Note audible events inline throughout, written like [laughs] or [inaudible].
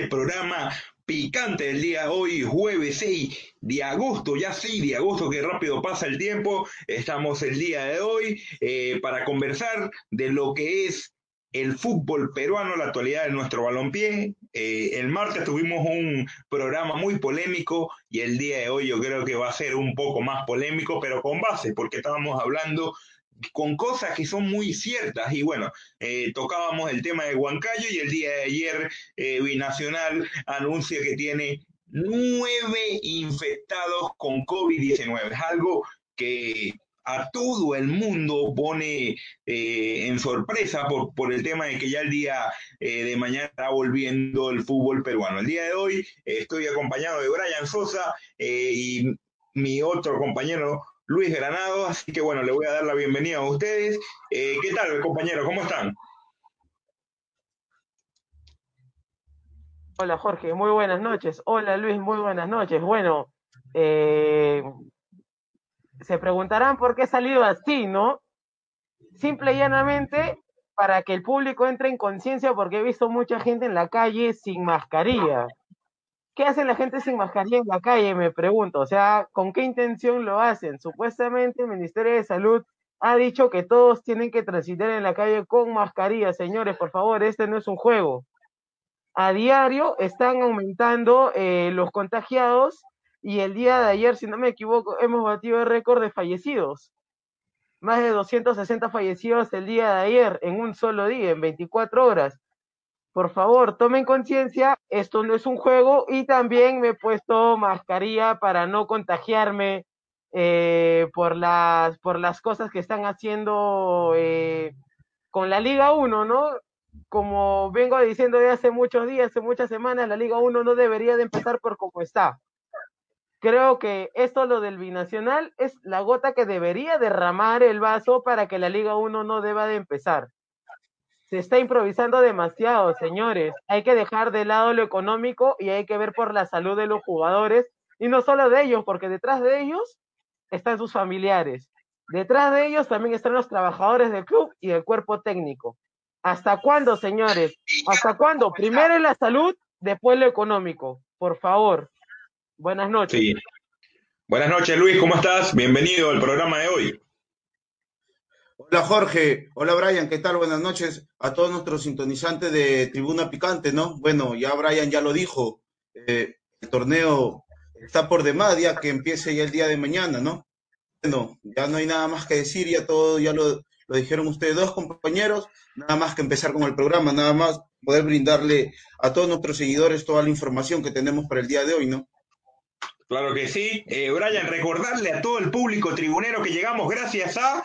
este programa picante del día de hoy, jueves 6 de agosto, ya sí, de agosto, que rápido pasa el tiempo. Estamos el día de hoy eh, para conversar de lo que es el fútbol peruano, la actualidad de nuestro balompié. Eh, el martes tuvimos un programa muy polémico y el día de hoy yo creo que va a ser un poco más polémico, pero con base, porque estábamos hablando con cosas que son muy ciertas. Y bueno, eh, tocábamos el tema de Huancayo y el día de ayer eh, Binacional anuncia que tiene nueve infectados con COVID-19. Es algo que a todo el mundo pone eh, en sorpresa por, por, el tema de que ya el día de mañana está volviendo el fútbol peruano. El día de hoy estoy acompañado de Brian Sosa y mi otro compañero Luis Granado, así que bueno, le voy a dar la bienvenida a ustedes. Eh, ¿Qué tal, compañeros? ¿Cómo están? Hola Jorge, muy buenas noches. Hola Luis, muy buenas noches. Bueno, eh, se preguntarán por qué he salido así, ¿no? Simple y llanamente para que el público entre en conciencia porque he visto mucha gente en la calle sin mascarilla. ¿Qué hace la gente sin mascarilla en la calle? Me pregunto. O sea, ¿con qué intención lo hacen? Supuestamente el Ministerio de Salud ha dicho que todos tienen que transitar en la calle con mascarilla. Señores, por favor, este no es un juego. A diario están aumentando eh, los contagiados y el día de ayer, si no me equivoco, hemos batido el récord de fallecidos. Más de 260 fallecidos el día de ayer en un solo día, en 24 horas por favor, tomen conciencia, esto no es un juego y también me he puesto mascarilla para no contagiarme eh, por, las, por las cosas que están haciendo eh, con la Liga 1, ¿no? Como vengo diciendo de hace muchos días, hace muchas semanas, la Liga 1 no debería de empezar por como está. Creo que esto, lo del binacional, es la gota que debería derramar el vaso para que la Liga 1 no deba de empezar se está improvisando demasiado, señores. Hay que dejar de lado lo económico y hay que ver por la salud de los jugadores y no solo de ellos, porque detrás de ellos están sus familiares. Detrás de ellos también están los trabajadores del club y el cuerpo técnico. ¿Hasta cuándo, señores? ¿Hasta cuándo? Primero la salud, después lo económico. Por favor. Buenas noches. Buenas noches, Luis. ¿Cómo estás? Bienvenido al programa de hoy. Hola Jorge, hola Brian, ¿qué tal? Buenas noches a todos nuestros sintonizantes de Tribuna Picante, ¿no? Bueno, ya Brian ya lo dijo, eh, el torneo está por demás, ya que empiece ya el día de mañana, ¿no? Bueno, ya no hay nada más que decir, ya todo, ya lo, lo dijeron ustedes dos compañeros, nada más que empezar con el programa, nada más poder brindarle a todos nuestros seguidores toda la información que tenemos para el día de hoy, ¿no? Claro que sí. Eh, Brian, recordarle a todo el público tribunero que llegamos gracias a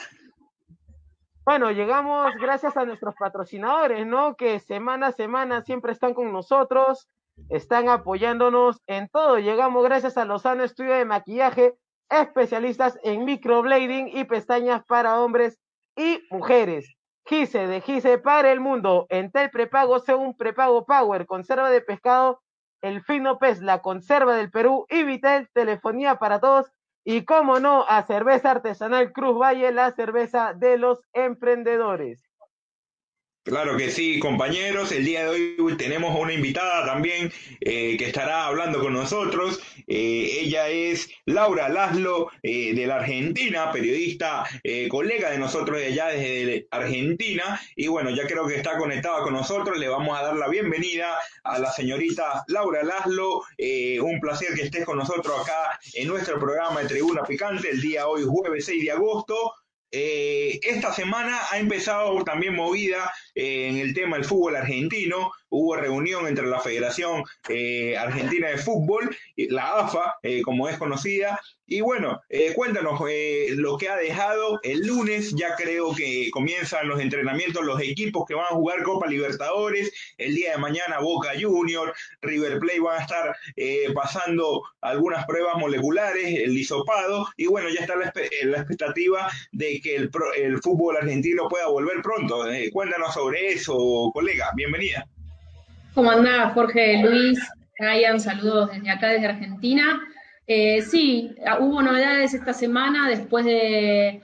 bueno, llegamos gracias a nuestros patrocinadores, ¿no? Que semana a semana siempre están con nosotros, están apoyándonos en todo. Llegamos gracias a Lozano Estudio de Maquillaje, especialistas en microblading y pestañas para hombres y mujeres. Gise de Gise para el mundo. Entel prepago según prepago Power, conserva de pescado, el fino pez, la conserva del Perú y Vitel, telefonía para todos y cómo no, a cerveza artesanal Cruz Valle, la cerveza de los emprendedores. Claro que sí, compañeros. El día de hoy tenemos una invitada también eh, que estará hablando con nosotros. Eh, ella es Laura Laszlo eh, de la Argentina, periodista, colega de nosotros de allá desde Argentina. Y bueno, ya creo que está conectada con nosotros. Le vamos a dar la bienvenida a la señorita Laura Laszlo. un placer que estés con nosotros acá en nuestro programa de Tribuna Picante el día hoy, jueves 6 de agosto. Esta semana ha empezado también movida en el tema del fútbol argentino. Hubo reunión entre la Federación eh, Argentina de Fútbol, la AFA, eh, como es conocida, y bueno, eh, cuéntanos lo que ha dejado el lunes, ya creo que comienzan los entrenamientos, los equipos que van a jugar Copa Libertadores, el día de mañana Boca Junior, River Plate van a estar pasando algunas pruebas moleculares, el hisopado, y bueno, ya está la, expectativa de que el, el, fútbol argentino pueda volver pronto. cuéntanos sobre eso, colega. Bienvenida. ¿Cómo andás, Jorge, Luis, Ryan? Saludos desde acá, desde Argentina. Eh, sí, hubo novedades esta semana después de,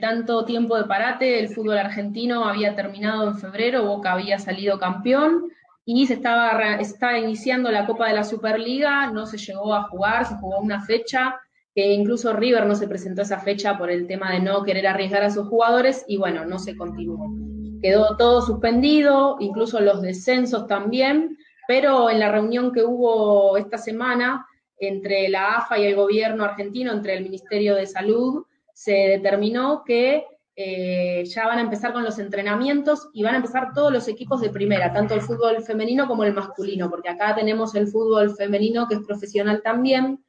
tanto tiempo de parate, el fútbol argentino había terminado en febrero, Boca había salido campeón y se estaba, estaba iniciando la Copa de la Superliga, no se llegó a jugar, se jugó una fecha, que incluso River no se presentó esa fecha por el tema de no querer arriesgar a sus jugadores y bueno, no se continuó. Quedó todo suspendido, incluso los descensos también, pero en la reunión que hubo esta semana entre la AFA y el gobierno argentino, entre el Ministerio de Salud, se determinó que eh, ya van a empezar con los entrenamientos y van a empezar todos los equipos de primera, tanto el fútbol femenino como el masculino, porque acá tenemos el fútbol femenino que es profesional también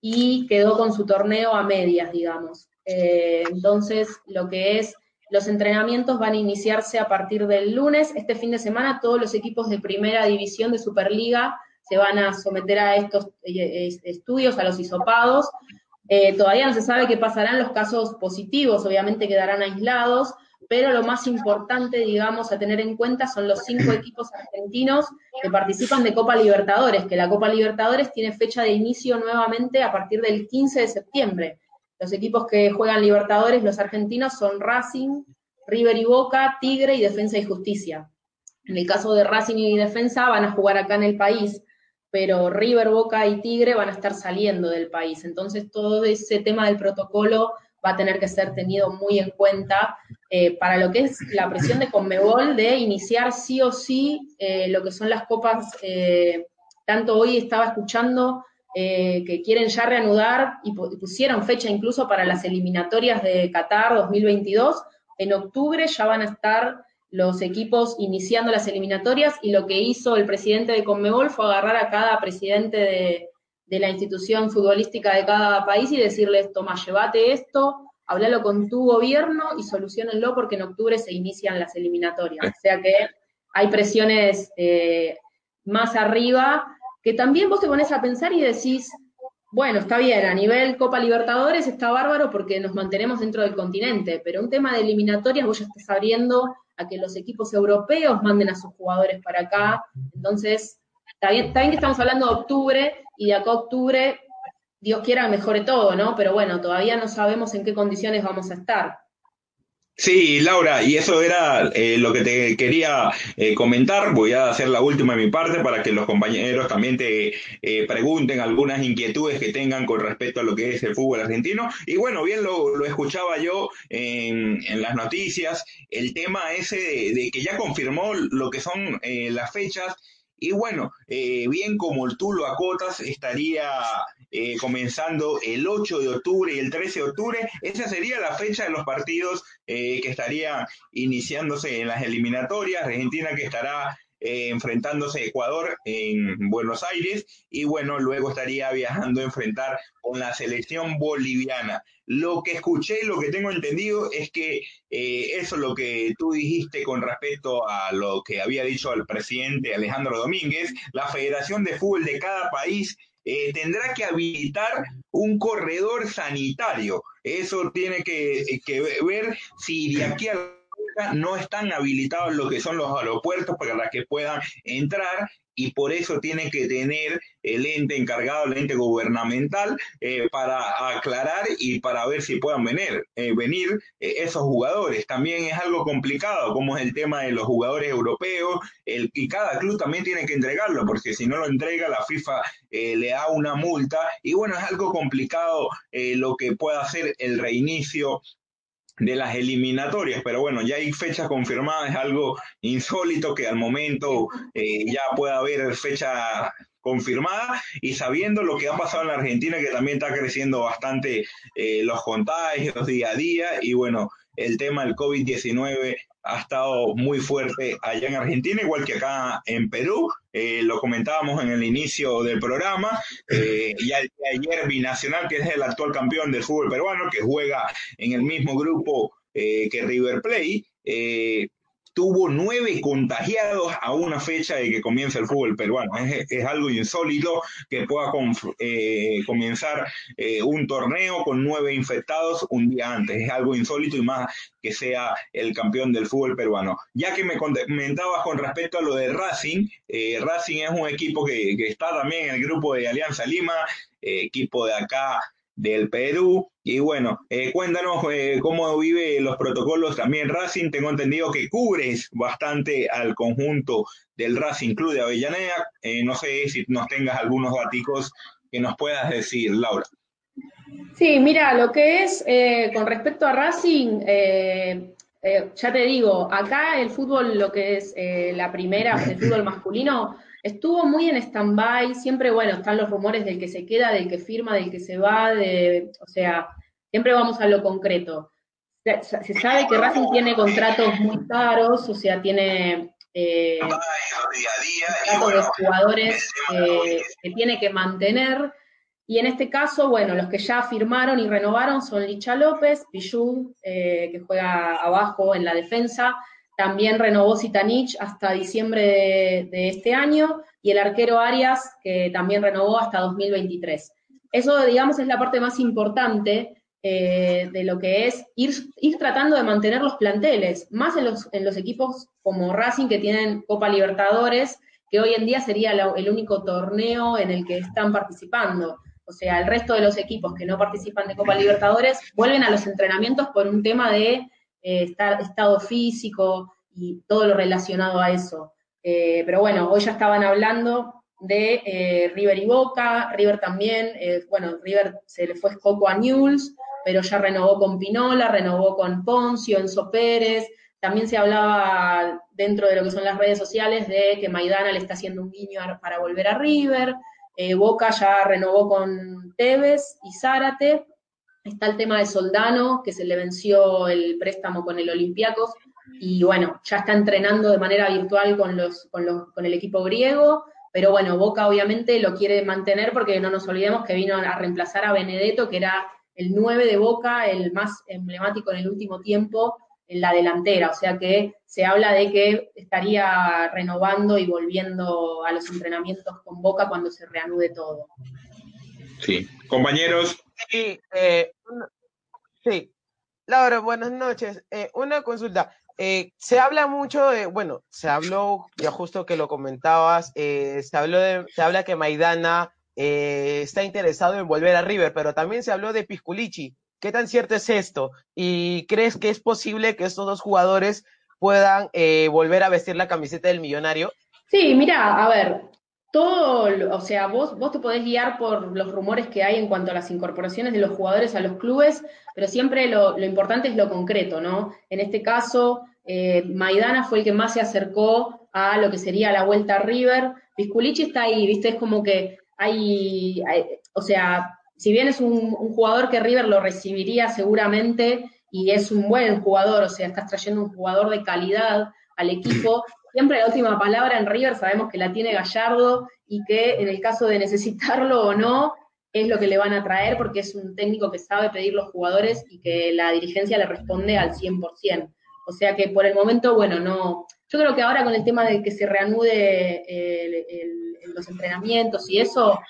y quedó con su torneo a medias, digamos. Eh, entonces, lo que es los entrenamientos van a iniciarse a partir del lunes. Este fin de semana todos los equipos de primera división de Superliga se van a someter a estos eh, estudios, a los hisopados, eh, todavía no se sabe qué pasarán los casos positivos, obviamente quedarán aislados, pero lo más importante, digamos, a tener en cuenta son los cinco [coughs] equipos argentinos que participan de Copa Libertadores, que la Copa Libertadores tiene fecha de inicio nuevamente a partir del 15 de septiembre. Los equipos que juegan Libertadores, los argentinos, son Racing, River y Boca, Tigre y Defensa y Justicia. En el caso de Racing y Defensa van a jugar acá en el país pero River, Boca y Tigre van a estar saliendo del país. Entonces todo ese tema del protocolo va a tener que ser tenido muy en cuenta eh, para lo que es la presión de Conmebol de iniciar sí o sí eh, lo que son las copas. Eh, tanto hoy estaba escuchando que quieren ya reanudar y pusieron fecha incluso para las eliminatorias de Qatar 2022. En octubre ya van a estar los equipos iniciando las eliminatorias y lo que hizo el presidente de Conmebol fue agarrar a cada presidente de, la institución futbolística de cada país y decirles, toma, llévate esto, háblalo con tu gobierno y solucionenlo porque en octubre se inician las eliminatorias. O sea que hay presiones eh, más arriba que también vos te pones a pensar y decís, bueno, está bien, a nivel Copa Libertadores está bárbaro porque nos mantenemos dentro del continente, pero un tema de eliminatorias vos ya estás abriendo a que los equipos europeos manden a sus jugadores para acá. Entonces, está bien, que estamos hablando de octubre y de acá a octubre, Dios quiera, mejore todo, ¿no? Pero bueno, todavía no sabemos en qué condiciones vamos a estar. Sí, Laura, y eso era eh, lo que te quería eh, comentar. Voy a hacer la última de mi parte para que los compañeros también te eh, pregunten algunas inquietudes que tengan con respecto a lo que es el fútbol argentino. Y bueno, bien lo, escuchaba yo en, las noticias, el tema ese de, que ya confirmó lo que son las fechas. Y bueno, bien como tú lo acotas, estaría eh, comenzando el 8 de octubre y el 13 de octubre. Esa sería la fecha de los partidos eh, que estaría iniciándose en las eliminatorias. Argentina que estará eh, enfrentándose a Ecuador en Buenos Aires y bueno, luego estaría viajando a enfrentar con la selección boliviana. Lo que escuché, lo que tengo entendido es que eso es lo que tú dijiste con respecto a lo que había dicho el presidente Alejandro Domínguez, la Federación de Fútbol de cada país eh, tendrá que habilitar un corredor sanitario. Eso tiene que, que ver si de aquí a no están habilitados lo que son los aeropuertos para que puedan entrar y por eso tiene que tener el ente encargado, el ente gubernamental, eh, para aclarar y para ver si puedan venir, eh, venir eh, esos jugadores. También es algo complicado, como es el tema de los jugadores europeos, el, y cada club también tiene que entregarlo, porque si no lo entrega, la FIFA le da una multa. Y bueno, es algo complicado lo que pueda hacer el reinicio de las eliminatorias, pero bueno, ya hay fechas confirmadas, es algo insólito que al momento eh, ya pueda haber fecha confirmada y sabiendo lo que ha pasado en la Argentina, que también está creciendo bastante eh, los contagios día a día y bueno, el tema del COVID-19 ha estado muy fuerte allá en Argentina, igual que acá en Perú. Eh, lo comentábamos en el inicio del programa. Eh, y ayer Binacional, que es el actual campeón del fútbol peruano, que juega en el mismo grupo eh, que River Plate, tuvo nueve contagiados a una fecha de que comienza el fútbol peruano. Es, algo insólito que pueda eh, comenzar eh, un torneo con nueve infectados un día antes. Es algo insólito y más que sea el campeón del fútbol peruano. Ya que me comentabas con respecto a lo de Racing, eh, Racing es un equipo que, que, está también en el grupo de Alianza Lima, equipo de acá del Perú. Y bueno, eh, cuéntanos eh, cómo vive los protocolos también Racing. Tengo entendido que cubres bastante al conjunto del Racing Club de Avellaneda. Eh, no sé si nos tengas algunos datos que nos puedas decir, Laura. Sí, mira, lo que es con respecto a Racing, ya te digo, acá el fútbol, lo que es la primera, el fútbol masculino, estuvo muy en stand-by, siempre, bueno, están los rumores del que se queda, del que firma, del que se va, de, o sea, siempre vamos a lo concreto. Se, sabe que Racing tiene contratos muy caros, o sea, tiene eh, contratos de jugadores que tiene que mantener, y en este caso, bueno, los que ya firmaron y renovaron son Licha López, Pichud, eh, que juega abajo en la defensa, también renovó Zitanich hasta diciembre de, este año y el arquero Arias, que también renovó hasta 2023. Eso, digamos, es la parte más importante eh, de lo que es ir, ir, tratando de mantener los planteles, más en los, en los equipos como Racing que tienen Copa Libertadores, que hoy en día sería el único torneo en el que están participando. O sea, el resto de los equipos que no participan de Copa Libertadores vuelven a los entrenamientos por un tema de eh, estado físico y todo lo relacionado a eso. Eh, pero bueno, hoy ya estaban hablando de eh, River y Boca, River también, bueno, River se le fue Coco a Newell's, pero ya renovó con Pinola, renovó con Poncio, Enzo Pérez, también se hablaba dentro de lo que son las redes sociales de que Maidana le está haciendo un guiño para volver a River, Boca ya renovó con Tevez y Zárate, Está el tema de Soldano, que se le venció el préstamo con el Olympiacos, y bueno, ya está entrenando de manera virtual con, los, con, los, con el equipo griego, pero bueno, Boca obviamente lo quiere mantener porque no nos olvidemos que vino a reemplazar a Benedetto, que era el 9 de Boca, el más emblemático en el último tiempo en la delantera, o sea que se habla de que estaría renovando y volviendo a los entrenamientos con Boca cuando se reanude todo. Sí, compañeros, Sí, eh, sí. Laura, buenas noches. Eh, una consulta. Eh, se habla mucho de, bueno, se habló, ya justo que lo comentabas, se habló de, se habla que Maidana está interesado en volver a River, pero también se habló de Pisculici. ¿Qué tan cierto es esto? ¿Y crees que es posible que estos dos jugadores puedan volver a vestir la camiseta del millonario? Sí, mira, a ver, todo, o sea, vos, vos te podés guiar por los rumores que hay en cuanto a las incorporaciones de los jugadores a los clubes, pero siempre lo, importante es lo concreto, ¿no? En este caso, eh, Maidana fue el que más se acercó a lo que sería la vuelta a River. Pisculichi está ahí, ¿viste? Es como que hay, o sea, si bien es un, un, jugador que River lo recibiría seguramente y es un buen jugador, o sea, estás trayendo un jugador de calidad al equipo, Siempre la última palabra en River sabemos que la tiene Gallardo y que en el caso de necesitarlo o no, es lo que le van a traer porque es un técnico que sabe pedir los jugadores y que la dirigencia le responde al 100%. O sea que por el momento, bueno, no. Yo creo que ahora con el tema de que se reanude los entrenamientos y eso,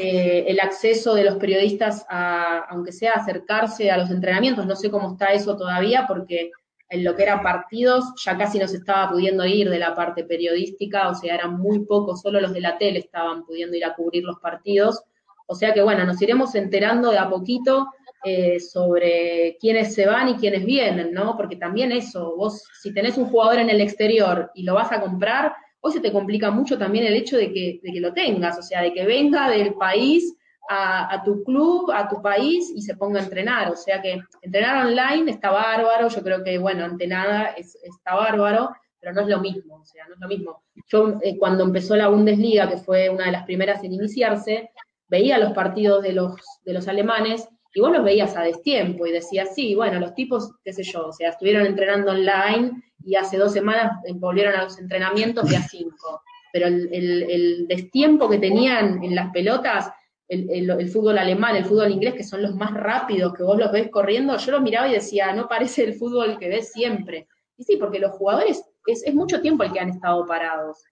eh, el acceso de los periodistas a, aunque sea acercarse a los entrenamientos, no sé cómo está eso todavía porque en lo que era partidos, ya casi no se estaba pudiendo ir de la parte periodística, o sea, eran muy pocos, solo los de la tele estaban pudiendo ir a cubrir los partidos. O sea que bueno, nos iremos enterando de a poquito eh, sobre quiénes se van y quiénes vienen, ¿no? Porque también eso, vos si tenés un jugador en el exterior y lo vas a comprar, hoy se te complica mucho también el hecho de que, de que lo tengas, o sea, de que venga del país a, tu club, a tu país y se ponga a entrenar. O sea que entrenar online está bárbaro, yo creo que, bueno, ante nada está bárbaro, pero no es lo mismo, o sea, no es lo mismo. Yo eh, cuando empezó la Bundesliga, que fue una de las primeras en iniciarse, veía los partidos de los, de los alemanes y vos los veías a destiempo y decías, sí, bueno, los tipos, qué sé yo, o sea, estuvieron entrenando online y hace dos semanas volvieron a los entrenamientos de a cinco. Pero el destiempo que tenían en las pelotas el, fútbol alemán, el fútbol inglés, que son los más rápidos, que vos los ves corriendo, yo los miraba y decía, no parece el fútbol que ves siempre. Y sí, porque los jugadores, es, mucho tiempo el que han estado parados.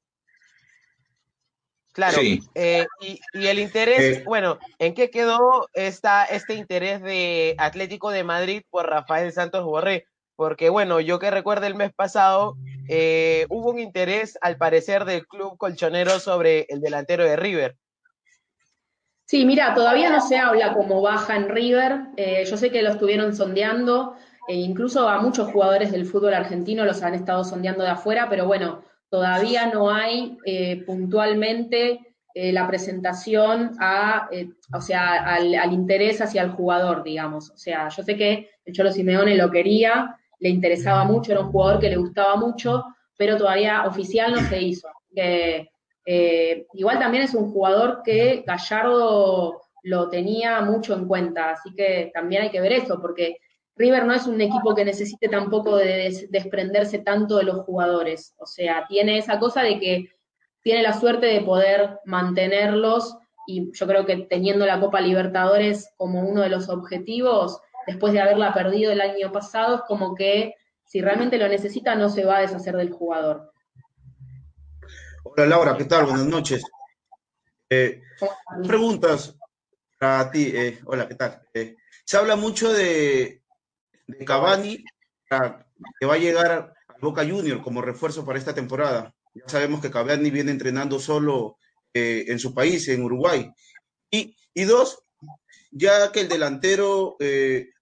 Claro, eh, y, el interés, eh. bueno, ¿en qué quedó esta, este interés de Atlético de Madrid por Rafael Santos Borré? Porque bueno, yo que recuerdo el mes pasado, eh, hubo un interés al parecer del club colchonero sobre el delantero de River. Sí, mira, todavía no se habla como baja en River. Eh, yo sé que lo estuvieron sondeando, e incluso a muchos jugadores del fútbol argentino los han estado sondeando de afuera, pero bueno, todavía no hay eh, puntualmente eh, la presentación a, o sea, al, interés hacia el jugador, digamos. O sea, yo sé que el Cholo Simeone lo quería, le interesaba mucho, era un jugador que le gustaba mucho, pero todavía oficial no se hizo. Eh, igual también es un jugador que Gallardo lo tenía mucho en cuenta, así que también hay que ver eso, porque River no es un equipo que necesite tampoco de desprenderse tanto de los jugadores, o sea, tiene esa cosa de que tiene la suerte de poder mantenerlos y yo creo que teniendo la Copa Libertadores como uno de los objetivos, después de haberla perdido el año pasado, es como que si realmente lo necesita no se va a deshacer del jugador. Hola Laura, ¿qué tal? Buenas noches. Eh, preguntas para ti. Eh, hola, ¿qué tal? Eh, se habla mucho de, de Cavani que va a llegar al Boca Junior como refuerzo para esta temporada. Ya sabemos que Cavani viene entrenando solo en su país, en Uruguay. Y, y dos, ya que el delantero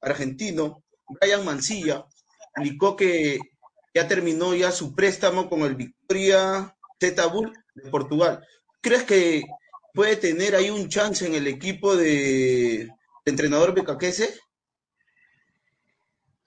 argentino, Brian Mancilla, indicó que ya terminó ya su préstamo con el Victoria Bull de Portugal. ¿Crees que puede tener ahí un chance en el equipo de, entrenador Becacese?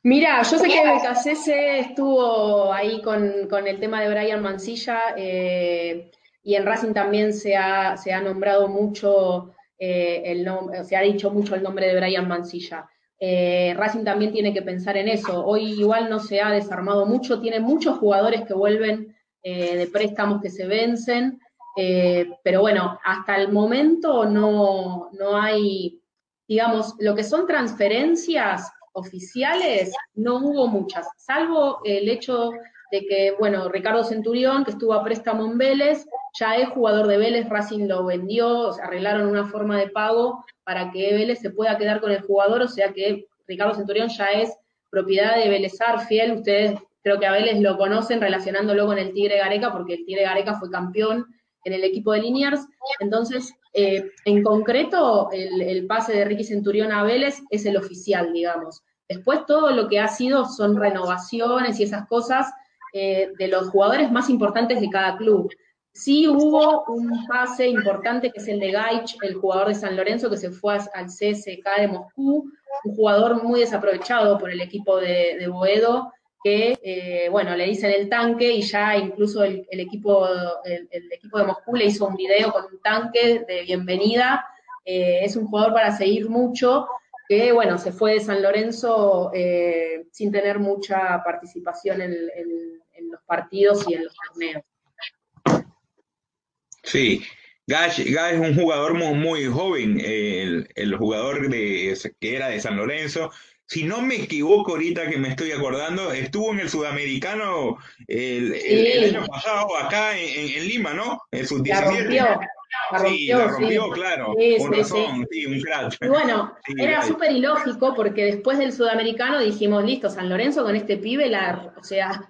Mira, yo sé que Becacese estuvo ahí con, el tema de Brian Mancilla eh, y en Racing también se ha, se ha nombrado mucho eh, el nombre, se ha dicho mucho el nombre de Brian Mancilla. Eh, Racing también tiene que pensar en eso. Hoy igual no se ha desarmado mucho, tiene muchos jugadores que vuelven eh, de préstamos que se vencen, eh, pero bueno, hasta el momento no, no hay, digamos, lo que son transferencias oficiales, no hubo muchas, salvo el hecho de que, bueno, Ricardo Centurión, que estuvo a préstamo en Vélez, ya es jugador de Vélez, Racing lo vendió, arreglaron una forma de pago para que Vélez se pueda quedar con el jugador, o sea que Ricardo Centurión ya es propiedad de Vélez Fiel, ustedes Creo que a Vélez lo conocen relacionándolo con el Tigre Gareca, porque el Tigre Gareca fue campeón en el equipo de Liniers. Entonces, eh, en concreto, el, pase de Ricky Centurión a Vélez es el oficial, digamos. Después todo lo que ha sido son renovaciones y esas cosas eh, de los jugadores más importantes de cada club. Sí hubo un pase importante que es el de Gaich, el jugador de San Lorenzo que se fue al CSK de Moscú, un jugador muy desaprovechado por el equipo de, de Boedo, que, eh, bueno, le dicen el tanque y ya incluso el, equipo, el, equipo de Moscú le hizo un video con un tanque de bienvenida. Eh, es un jugador para seguir mucho, que, bueno, se fue de San Lorenzo eh, sin tener mucha participación en, los partidos y en los torneos. Sí, Gash, es un jugador muy, muy joven, el, jugador de, que era de San Lorenzo, si no me equivoco ahorita que me estoy acordando, estuvo en el sudamericano el, año pasado acá en, Lima, ¿no? En sus 17. La rompió, sí, la rompió, claro. con razón, sí, un crack. Y bueno, [laughs] era súper ilógico porque después del sudamericano dijimos, listo, San Lorenzo con este pibe, la, o sea,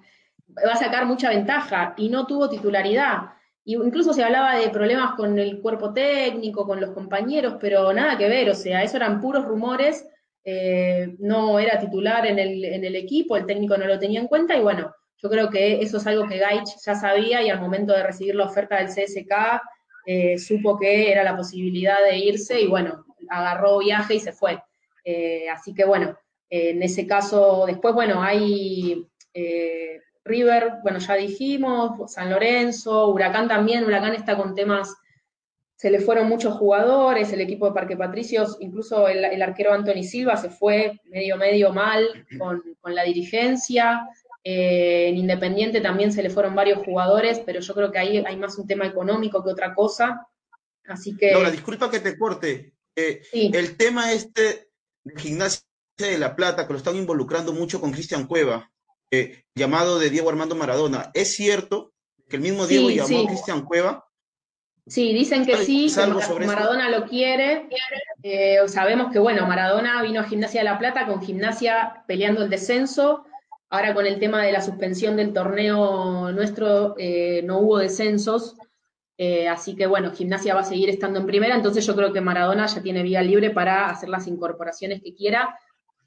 va a sacar mucha ventaja y no tuvo titularidad. Y incluso se hablaba de problemas con el cuerpo técnico, con los compañeros, pero nada que ver, o sea, eso eran puros rumores eh, no era titular en el, en el equipo, el técnico no lo tenía en cuenta y bueno, yo creo que eso es algo que Gaich ya sabía y al momento de recibir la oferta del CSK eh, supo que era la posibilidad de irse y bueno, agarró viaje y se fue. Eh, así que bueno, en ese caso, después bueno, hay River, bueno, ya dijimos, San Lorenzo, Huracán también, Huracán está con temas se le fueron muchos jugadores, el equipo de Parque Patricios, incluso el, arquero Anthony Silva se fue medio, medio mal [clears throat] con, la dirigencia. Eh, en Independiente también se le fueron varios jugadores, pero yo creo que ahí hay más un tema económico que otra cosa. Así que. Laura, disculpa que te corte. Eh, el tema este de Gimnasia de La Plata, que lo están involucrando mucho con Cristian Cueva, eh, llamado de Diego Armando Maradona, ¿es cierto que el mismo Diego llamó a Cristian Cueva? Sí, dicen que sí, que Maradona lo quiere. Eh, sabemos que, bueno, Maradona vino a Gimnasia de La Plata con Gimnasia peleando el descenso. Ahora con el tema de la suspensión del torneo nuestro, eh, no hubo descensos. Eh, así que bueno, gimnasia va a seguir estando en primera, entonces yo creo que Maradona ya tiene vía libre para hacer las incorporaciones que quiera,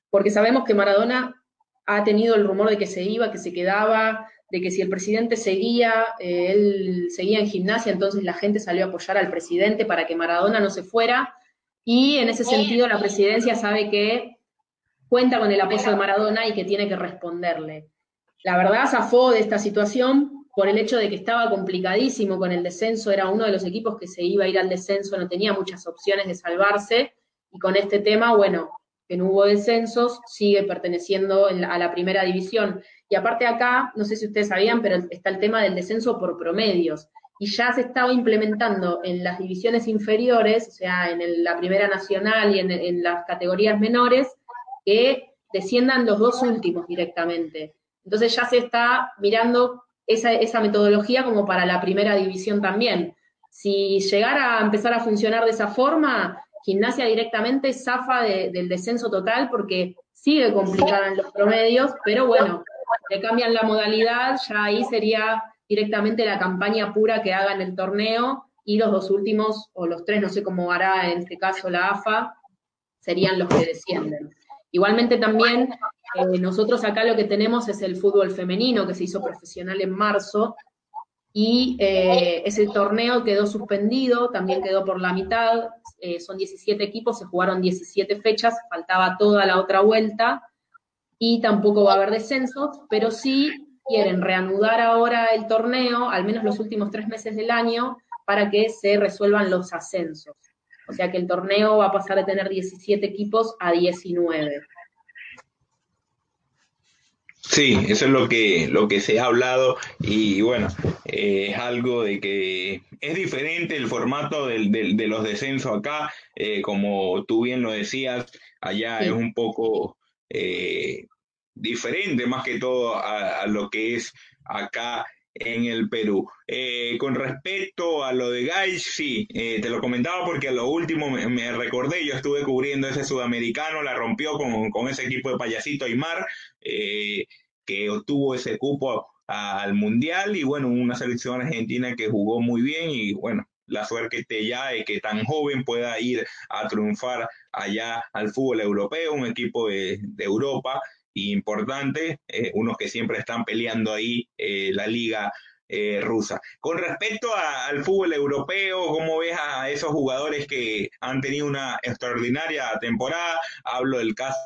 porque sabemos que Maradona ha tenido el rumor de que se iba, que se quedaba, de que si el presidente seguía, eh, él seguía en gimnasia, entonces la gente salió a apoyar al presidente para que Maradona no se fuera. Y en ese sentido la presidencia sabe que cuenta con el apoyo de Maradona y que tiene que responderle. La verdad zafó de esta situación por el hecho de que estaba complicadísimo con el descenso, era uno de los equipos que se iba a ir al descenso, no tenía muchas opciones de salvarse, y con este tema, bueno, que no hubo descensos, sigue perteneciendo a la primera división. Y aparte acá, no sé si ustedes sabían, pero está el tema del descenso por promedios. Y ya se estaba implementando en las divisiones inferiores, o sea, en la primera nacional y en las categorías menores, que desciendan los dos últimos directamente. Entonces ya se está mirando esa, metodología como para la primera división también. Si llegara a empezar a funcionar de esa forma, gimnasia directamente zafa del descenso total porque sigue complicada en los promedios, pero bueno, le cambian la modalidad, ya ahí sería directamente la campaña pura que haga en el torneo y los dos últimos, o los tres, no sé cómo hará en este caso la AFA, serían los que descienden. Igualmente también eh, nosotros acá lo que tenemos es el fútbol femenino que se hizo profesional en marzo y eh, ese torneo quedó suspendido, también quedó por la mitad, eh, son 17 equipos, se jugaron 17 fechas, faltaba toda la otra vuelta y tampoco va a haber descensos, pero sí quieren reanudar ahora el torneo, al menos los últimos tres meses del año, para que se resuelvan los ascensos. O sea que el torneo va a pasar de tener 17 equipos a 19. Sí, eso es lo que, lo que se ha hablado y bueno, eh, es algo de que es diferente el formato del, de los descensos acá, eh, como tú bien lo decías, allá es un poco eh, diferente más que todo a, lo que es acá en el Perú. Eh, con respecto a lo de Gais, sí, eh, te lo comentaba porque a lo último me, recordé, yo estuve cubriendo ese sudamericano, la rompió con, ese equipo de payasito Aymar, eh, que obtuvo ese cupo al Mundial y bueno, una selección argentina que jugó muy bien y bueno, la suerte ya de que tan joven pueda ir a triunfar allá al fútbol europeo, un equipo de, de Europa importante, eh, unos que siempre están peleando ahí eh, la liga eh, rusa. Con respecto al fútbol europeo, ¿cómo ves a esos jugadores que han tenido una extraordinaria temporada? Hablo del caso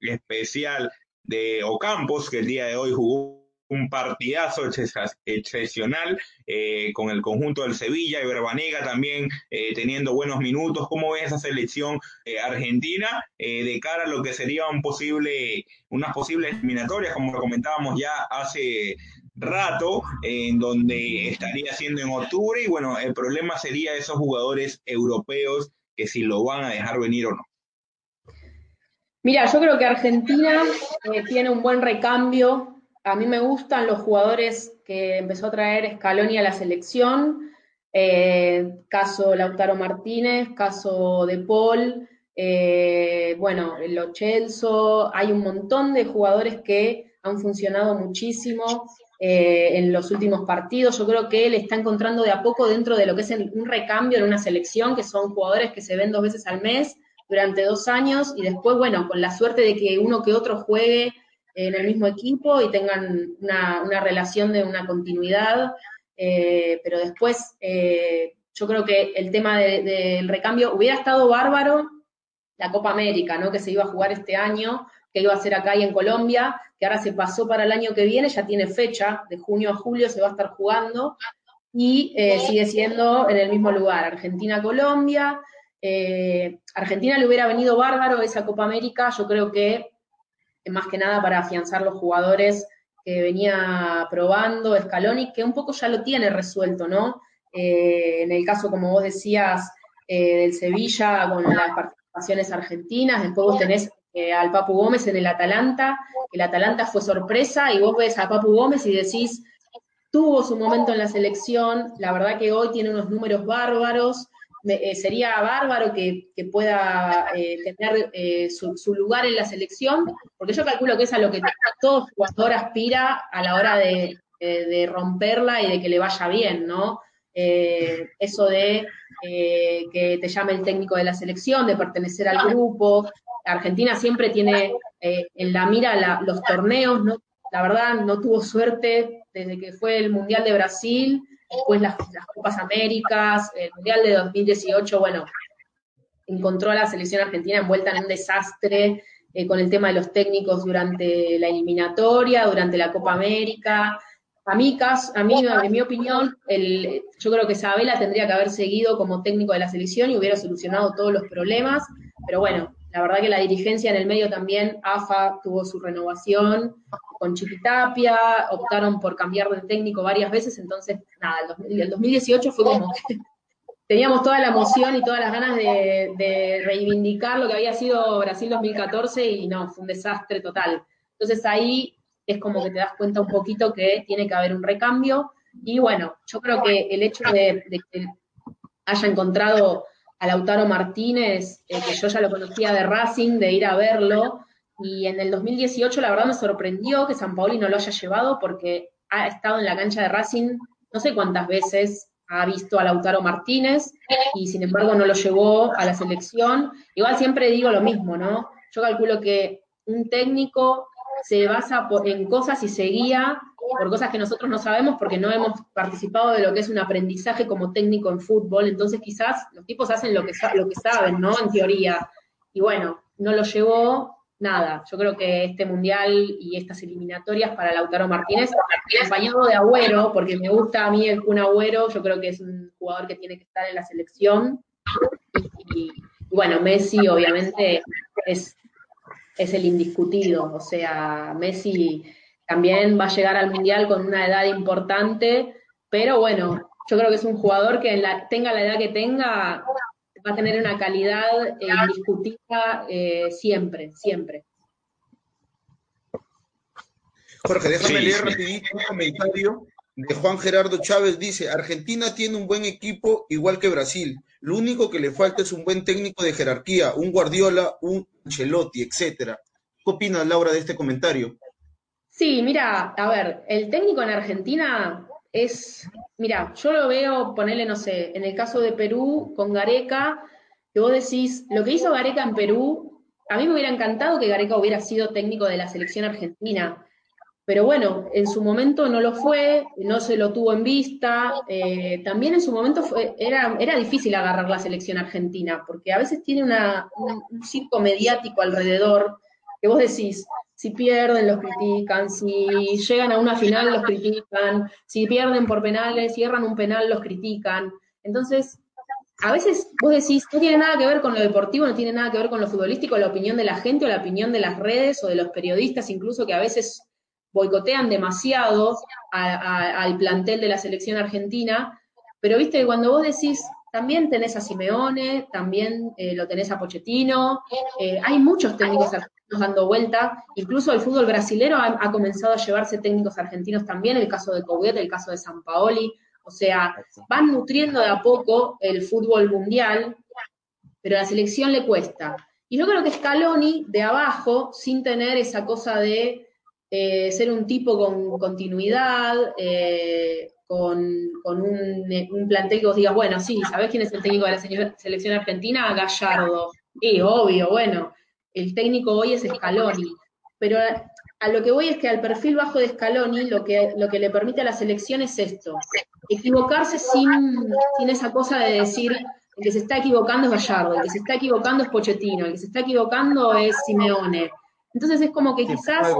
especial de Ocampos, que el día de hoy jugó un partidazo excepcional eh, con el conjunto del Sevilla y Verbanega también eh, teniendo buenos minutos. ¿Cómo ves esa selección eh, argentina de cara a lo que sería un posible, unas posibles eliminatorias, como lo comentábamos ya hace rato, en donde estaría siendo en octubre? Y bueno, el problema sería esos jugadores europeos que si lo van a dejar venir o no. Mira, yo creo que Argentina tiene un buen recambio a mí me gustan los jugadores que empezó a traer Scaloni a la selección, eh, caso Lautaro Martínez, caso De Paul, eh, bueno, Lo Chelso, hay un montón de jugadores que han funcionado muchísimo eh, en los últimos partidos. Yo creo que él está encontrando de a poco dentro de lo que es un recambio en una selección, que son jugadores que se ven dos veces al mes durante dos años y después, bueno, con la suerte de que uno que otro juegue en el mismo equipo y tengan una, relación de una continuidad, eh, pero después eh, yo creo que el tema del recambio hubiera estado bárbaro la Copa América, ¿no? Que se iba a jugar este año, que iba a ser acá y en Colombia, que ahora se pasó para el año que viene, ya tiene fecha, de junio a julio se va a estar jugando y eh, sigue siendo en el mismo lugar, Argentina-Colombia. Argentina le hubiera venido bárbaro esa Copa América, yo creo que más que nada para afianzar los jugadores que venía probando Scaloni, que un poco ya lo tiene resuelto, ¿no? Eh, en el caso, como vos decías, eh, del Sevilla con las participaciones argentinas, después vos tenés eh, al Papu Gómez en el Atalanta, el Atalanta fue sorpresa y vos ves a Papu Gómez y decís, tuvo su momento en la selección, la verdad que hoy tiene unos números bárbaros, eh, sería bárbaro que, pueda eh, tener eh, su, lugar en la selección, porque yo calculo que es a lo que todo jugador aspira a la hora de, romperla y de que le vaya bien, ¿no? eh, eso de eh, que te llame el técnico de la selección, de pertenecer al grupo. Argentina siempre tiene en la mira los torneos, ¿no? La verdad, no tuvo suerte desde que fue el Mundial de Brasil, después las, Copas Américas, el Mundial de 2018, bueno, encontró a la selección argentina envuelta en un desastre con el tema de los técnicos durante la eliminatoria, durante la Copa América. A mí, a mí, en mi opinión, el, yo creo que Sabela tendría que haber seguido como técnico de la selección y hubiera solucionado todos los problemas, pero bueno, la verdad que la dirigencia en el medio también, AFA tuvo su renovación con Chiquitapia, optaron por cambiar de técnico varias veces, entonces, nada, el, 2018 fue como que [laughs] teníamos toda la emoción y todas las ganas de, reivindicar lo que había sido Brasil 2014 y no, fue un desastre total. Entonces ahí es como que te das cuenta un poquito que tiene que haber un recambio. Y bueno, yo creo que el hecho de, que haya encontrado a Lautaro Martínez, eh, que yo ya lo conocía de Racing, de ir a verlo, y en el 2018 la verdad me sorprendió que San Paoli no lo haya llevado porque ha estado en la cancha de Racing no sé cuántas veces ha visto a Lautaro Martínez y sin embargo no lo llevó a la selección. Igual siempre digo lo mismo, ¿no? Yo calculo que un técnico se basa en cosas y se guía por cosas que nosotros no sabemos porque no hemos participado de lo que es un aprendizaje como técnico en fútbol, entonces quizás los tipos hacen lo que, lo que saben, ¿no? En teoría. Y bueno, no lo llevó nada. Yo creo que este mundial y estas eliminatorias para Lautaro Martínez, acompañado de Agüero, porque me gusta a mí un Agüero, yo creo que es un jugador que tiene que estar en la selección. y bueno, Messi obviamente es es el indiscutido. O sea, Messi también va a llegar al Mundial con una edad importante, pero bueno, yo creo que es un jugador que tenga la edad que tenga, va a tener una calidad eh, indiscutida eh, siempre, siempre. Jorge, déjame leer rapidito un comentario de Juan Gerardo Chávez. Dice, Argentina tiene un buen equipo igual que Brasil. Lo único que le falta es un buen técnico de jerarquía, un Guardiola, un Ancelotti, etcétera. ¿Qué opinas, Laura, de este comentario? Sí, mira, a ver, el técnico en Argentina es, mira, yo lo veo, ponerle, no sé, en el caso de Perú con Gareca, que vos decís, lo que hizo Gareca en Perú, a mí me hubiera encantado que Gareca hubiera sido técnico de la selección argentina, pero bueno, en su momento no lo fue, no se lo tuvo en vista. Eh, también en su momento fue, era, era difícil agarrar la selección argentina, porque a veces tiene una, un, circo mediático alrededor, que vos decís, si pierden los critican, si llegan a una final los critican, si pierden por penales, cierran un penal los critican. Entonces, a veces vos decís, no tiene nada que ver con lo deportivo, no tiene nada que ver con lo futbolístico, la opinión de la gente o la opinión de las redes o de los periodistas, incluso que a veces boicotean demasiado al plantel de la selección argentina, pero viste cuando vos decís, también tenés a Simeone, también eh, lo tenés a Pochettino, eh, hay muchos técnicos argentinos dando vuelta, incluso el fútbol brasilero ha, comenzado a llevarse técnicos argentinos también, el caso de Coudet, el caso de San Paoli, o sea, van nutriendo de a poco el fútbol mundial, pero a la selección le cuesta. Y yo creo que Scaloni, de abajo, sin tener esa cosa de eh, ser un tipo con continuidad, con, un, plantel que vos digas, bueno, sí, ¿sabés quién es el técnico de la selección argentina? Gallardo. Y obvio, bueno, el técnico hoy es Scaloni. Pero a, lo que voy es que al perfil bajo de Scaloni lo que, lo que le permite a la selección es esto, equivocarse sin, sin esa cosa de decir, el que se está equivocando es Gallardo, el que se está equivocando es Pochettino, el que se está equivocando es Simeone. Entonces es como que quizás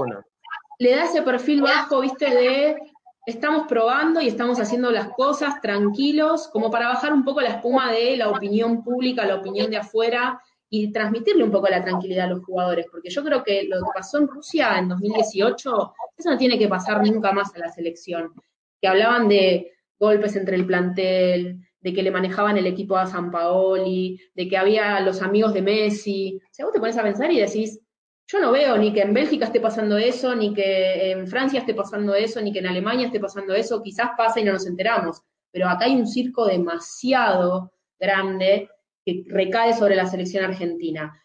le da ese perfil bajo, viste, de estamos probando y estamos haciendo las cosas tranquilos, como para bajar un poco la espuma de la opinión pública, la opinión de afuera y transmitirle un poco la tranquilidad a los jugadores, porque yo creo que lo que pasó en Rusia en 2018, eso no tiene que pasar nunca más a la selección, que hablaban de golpes entre el plantel, de que le manejaban el equipo a San Paoli, de que había los amigos de Messi. O sea, vos te pones a pensar y decís, yo no veo ni que en Bélgica esté pasando eso, ni que en Francia esté pasando eso, ni que en Alemania esté pasando eso. Quizás pasa y no nos enteramos, pero acá hay un circo demasiado grande que recae sobre la selección argentina.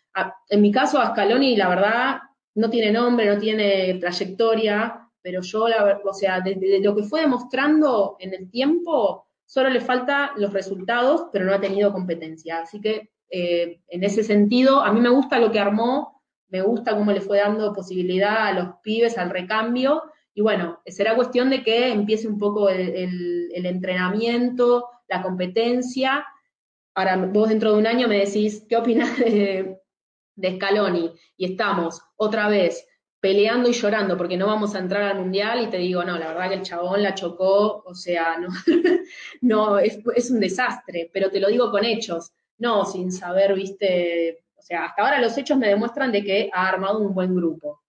En mi caso, Ascaloni, la verdad, no tiene nombre, no tiene trayectoria, pero yo, o sea, desde lo que fue demostrando en el tiempo, solo le falta los resultados, pero no ha tenido competencia. Así que eh, en ese sentido, a mí me gusta lo que armó, me gusta cómo le fue dando posibilidad a los pibes al recambio, y bueno, será cuestión de que empiece un poco el, entrenamiento, la competencia. Ahora, vos dentro de un año me decís, ¿qué opinas de, de Scaloni? Y estamos otra vez peleando y llorando porque no vamos a entrar al mundial y te digo, no, la verdad que el chabón la chocó, o sea, no, [laughs] no es, es, un desastre, pero te lo digo con hechos, no sin saber, viste, o sea, hasta ahora los hechos me demuestran de que ha armado un buen grupo.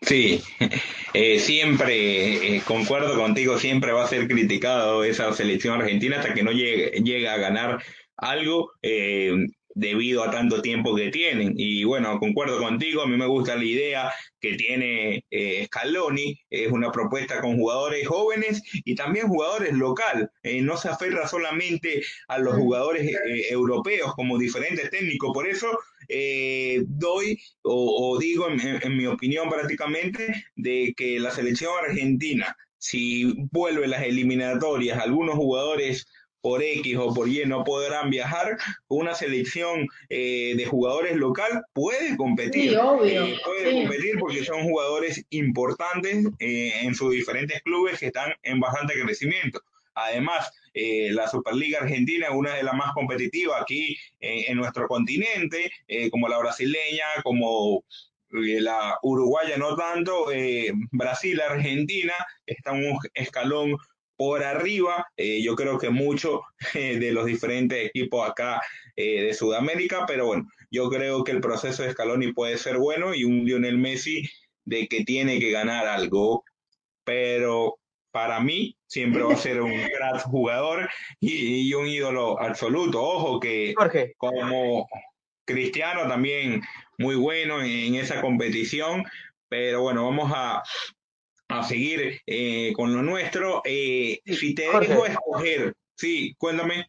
Sí, [laughs] eh, siempre, eh, concuerdo contigo, siempre va a ser criticado esa selección argentina hasta que no llegue, a ganar algo. Eh, debido a tanto tiempo que tienen. Y bueno, concuerdo contigo, a mí me gusta la idea que tiene eh, Scaloni, es una propuesta con jugadores jóvenes y también jugadores local. Eh, no se aferra solamente a los jugadores eh, europeos como diferentes técnicos, por eso doy o, digo en mi opinión prácticamente de que la selección argentina, si vuelve las eliminatorias, algunos jugadores por X o por Y no podrán viajar, una selección eh, de jugadores local puede competir. Eh, puede competir porque son jugadores importantes eh, en sus diferentes clubes que están en bastante crecimiento. Además, la Superliga Argentina es una de las más competitivas aquí en nuestro continente, como la brasileña, como la uruguaya no tanto, Brasil, Argentina, está un escalón por arriba. Eh, yo creo que mucho [laughs] eh, de los diferentes equipos acá eh, de Sudamérica, pero bueno, yo creo que el proceso de Scaloni puede ser bueno y un Lionel Messi de que tiene que ganar algo, pero para mí siempre va a ser un [laughs] gran jugador y, un ídolo absoluto. Ojo que como Cristiano también muy bueno en esa competición, pero bueno, vamos a, a seguir eh, con lo nuestro. Eh, si te dejo escoger, sí, cuéntame.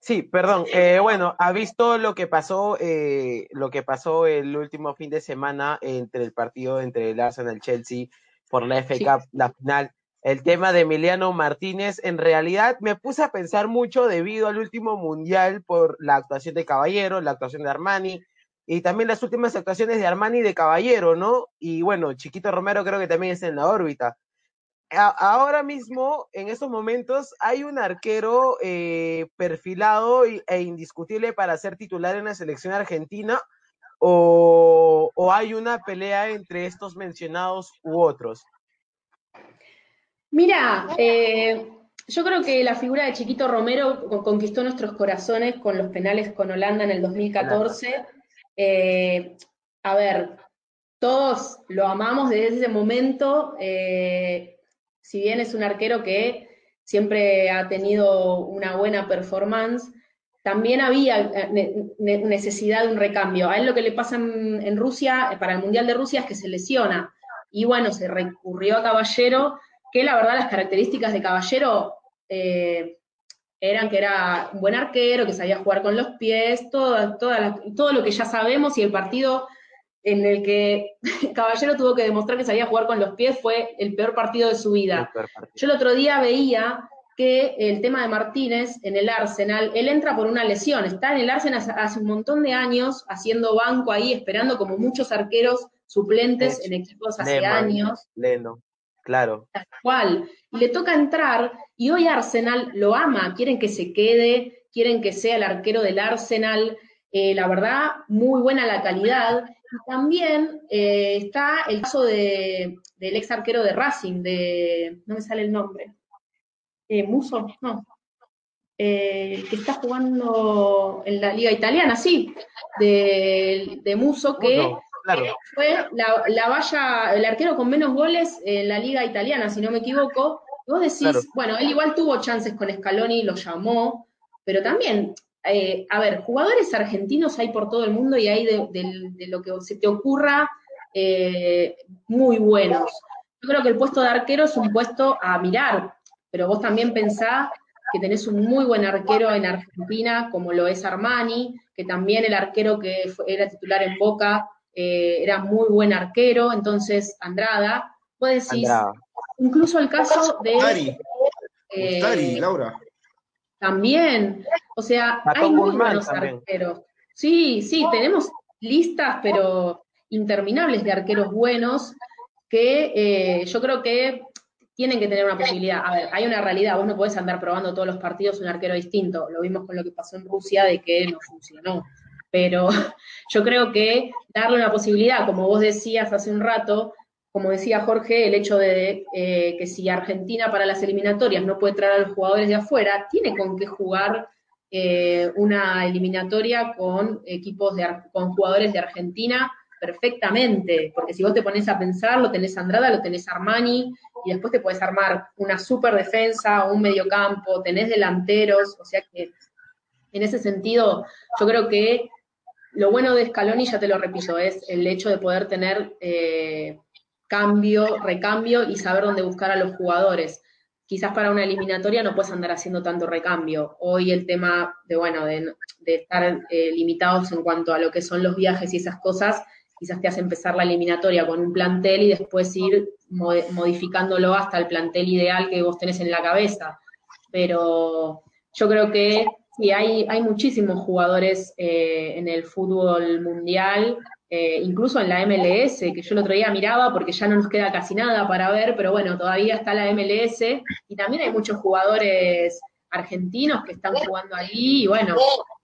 Sí, perdón. Eh, bueno, ha visto lo que pasó, lo que pasó el último fin de semana entre el partido entre el Arsenal y Chelsea por la FA Cup, la final. El tema de Emiliano Martínez, en realidad me puse a pensar mucho debido al último mundial por la actuación de Caballero, la actuación de Armani, y también las últimas actuaciones de Armani de Caballero, ¿no? Y bueno, Chiquito Romero creo que también está en la órbita. ahora mismo, en estos momentos, hay un arquero eh, perfilado e indiscutible para ser titular en la selección argentina, o, hay una pelea entre estos mencionados u otros. Mira, eh, yo creo que la figura de Chiquito Romero conquistó nuestros corazones con los penales con Holanda en el 2014. Eh, a ver, todos lo amamos desde ese momento, eh, si bien es un arquero que siempre ha tenido una buena performance, también había eh, necesidad de un recambio. A él lo que le pasa en, Rusia, para el Mundial de Rusia, es que se lesiona. Y bueno, se recurrió a Caballero, que la verdad las características de Caballero eran que era un buen arquero, que sabía jugar con los pies, todo, todo lo que ya sabemos y el partido en el que [laughs] Caballero tuvo que demostrar que sabía jugar con los pies fue el peor partido de su vida. Yo el otro día veía que el tema de Martínez en el Arsenal, él entra por una lesión, está en el Arsenal hace un montón de años haciendo banco ahí, esperando como muchos arqueros suplentes en equipos hace años. Leno, claro. Tal cual. Y le toca entrar y hoy Arsenal lo ama, quieren que se quede, quieren que sea el arquero del Arsenal. Eh, la verdad, muy buena la calidad. Y también eh, está el caso de, del ex arquero de Racing, de. No me sale el nombre. Eh, Muso, no. que está jugando en la Liga Italiana, sí, de, de Muso, que fue la, la, valla, el arquero con menos goles en la Liga Italiana, si no me equivoco, Vos decís, bueno, él igual tuvo chances con Scaloni, lo llamó, pero también, eh, a ver, jugadores argentinos hay por todo el mundo y hay de, lo que se te ocurra eh, muy buenos. Yo creo que el puesto de arquero es un puesto a mirar, pero vos también pensás que tenés un muy buen arquero en Argentina, como lo es Armani, que también el arquero que era titular en Boca eh, era muy buen arquero, entonces Andrada, vos decís, Incluso el caso de Eh, Laura. También. O sea, hay muy buenos arqueros. Sí, sí, tenemos listas, pero interminables de arqueros buenos que eh, yo creo que tienen que tener una posibilidad. A ver, hay una realidad, vos no podés andar probando todos los partidos un arquero distinto. Lo vimos con lo que pasó en Rusia de que no funcionó. Pero [laughs] yo creo que darle una posibilidad, como vos decías hace un rato, como decía Jorge, el hecho de eh, que si Argentina para las eliminatorias no puede traer a los jugadores de afuera, tiene con qué jugar eh, una eliminatoria con equipos de, con jugadores de Argentina perfectamente, porque si vos te pones a pensar, lo tenés Andrada, lo tenés Armani, y después te puedes armar una super defensa, un mediocampo, tenés delanteros, o sea que en ese sentido yo creo que lo bueno de Scaloni, ya te lo repito, es el hecho de poder tener eh, cambio, recambio y saber dónde buscar a los jugadores. Quizás para una eliminatoria no puedes andar haciendo tanto recambio. Hoy el tema de, bueno, de, estar eh, limitados en cuanto a lo que son los viajes y esas cosas, quizás te hace empezar la eliminatoria con un plantel y después ir modificándolo hasta el plantel ideal que vos tenés en la cabeza. Pero yo creo que sí, hay, hay muchísimos jugadores eh, en el fútbol mundial, eh, incluso en la MLS, que yo el otro día miraba porque ya no nos queda casi nada para ver, pero bueno, todavía está la MLS y también hay muchos jugadores argentinos que están jugando allí y bueno,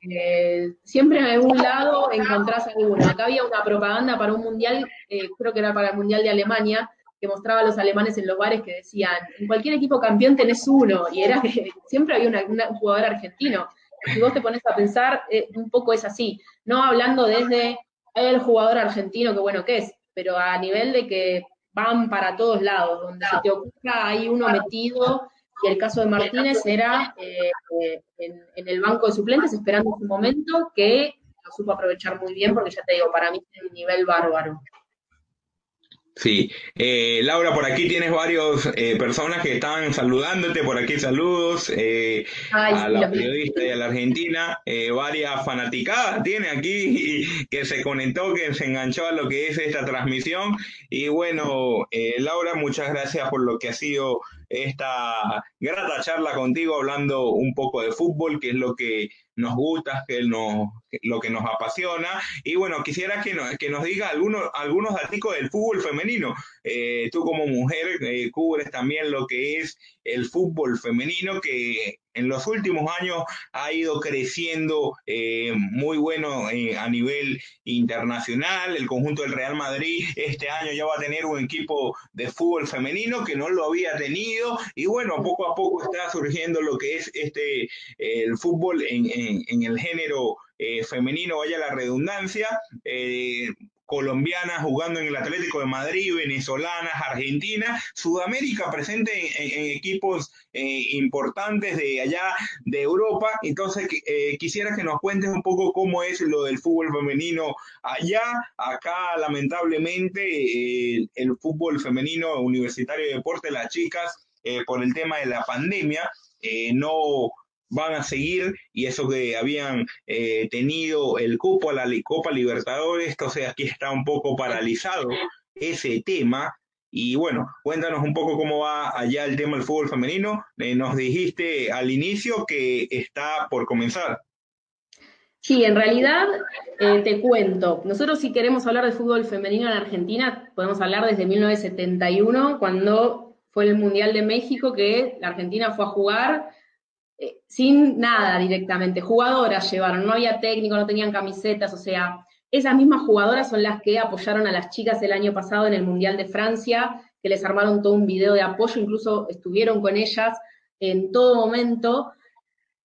eh, siempre en algún lado encontrás alguno. Acá había una propaganda para un mundial, eh, creo que era para el mundial de Alemania, que mostraba a los alemanes en los bares que decían, en cualquier equipo campeón tenés uno, y era que siempre había un jugador argentino. Si vos te pones a pensar, eh, un poco es así, no hablando desde el jugador argentino, que bueno que es, pero a nivel de que van para todos lados, donde se te ocurra hay uno metido y el caso de Martínez era eh, eh, en, el banco de suplentes esperando su momento que lo supo aprovechar muy bien porque ya te digo, para mí es un nivel bárbaro. Sí, eh, Laura, por aquí tienes varios personas que están saludándote, por aquí saludos a la periodista y a la argentina, varias fanaticadas tiene aquí que se conectó, que se enganchó a lo que es esta transmisión. Y bueno, Laura, muchas gracias por lo que ha sido esta grata charla contigo hablando un poco de fútbol, que es lo que nos gusta, que es lo que nos apasiona. Y bueno, quisiera que nos, que nos diga algunos, algunos datos del fútbol femenino. Eh, tú como mujer eh, cubres también lo que es el fútbol femenino, que en los últimos años ha ido creciendo eh, muy bueno a nivel internacional. El conjunto del Real Madrid este año ya va a tener un equipo de fútbol femenino que no lo había tenido y bueno, poco a poco está surgiendo lo que es este el fútbol en, en, el género eh, femenino, vaya la redundancia. Eh, colombianas jugando en el Atlético de Madrid, venezolanas, argentinas, Sudamérica presente en, equipos eh, importantes de allá de Europa. Entonces, eh, quisiera que nos cuentes un poco cómo es lo del fútbol femenino allá. Acá, lamentablemente, eh, el fútbol femenino universitario de deporte, las chicas, por el tema de la pandemia, no van a seguir y eso que habían eh, tenido el cupo a la Copa Libertadores, entonces aquí está un poco paralizado ese tema. Y bueno, cuéntanos un poco cómo va allá el tema del fútbol femenino. Eh, nos dijiste al inicio que está por comenzar. Sí, en realidad eh, te cuento. Nosotros si queremos hablar de fútbol femenino en Argentina, podemos hablar desde 1971, cuando fue el Mundial de México, que la Argentina fue a jugar eh, sin nada directamente. Jugadoras llevaron, no había técnico, no tenían camisetas, o sea, esas mismas jugadoras son las que apoyaron a las chicas el año pasado en el Mundial de Francia, que les armaron todo un video de apoyo, incluso estuvieron con ellas en todo momento.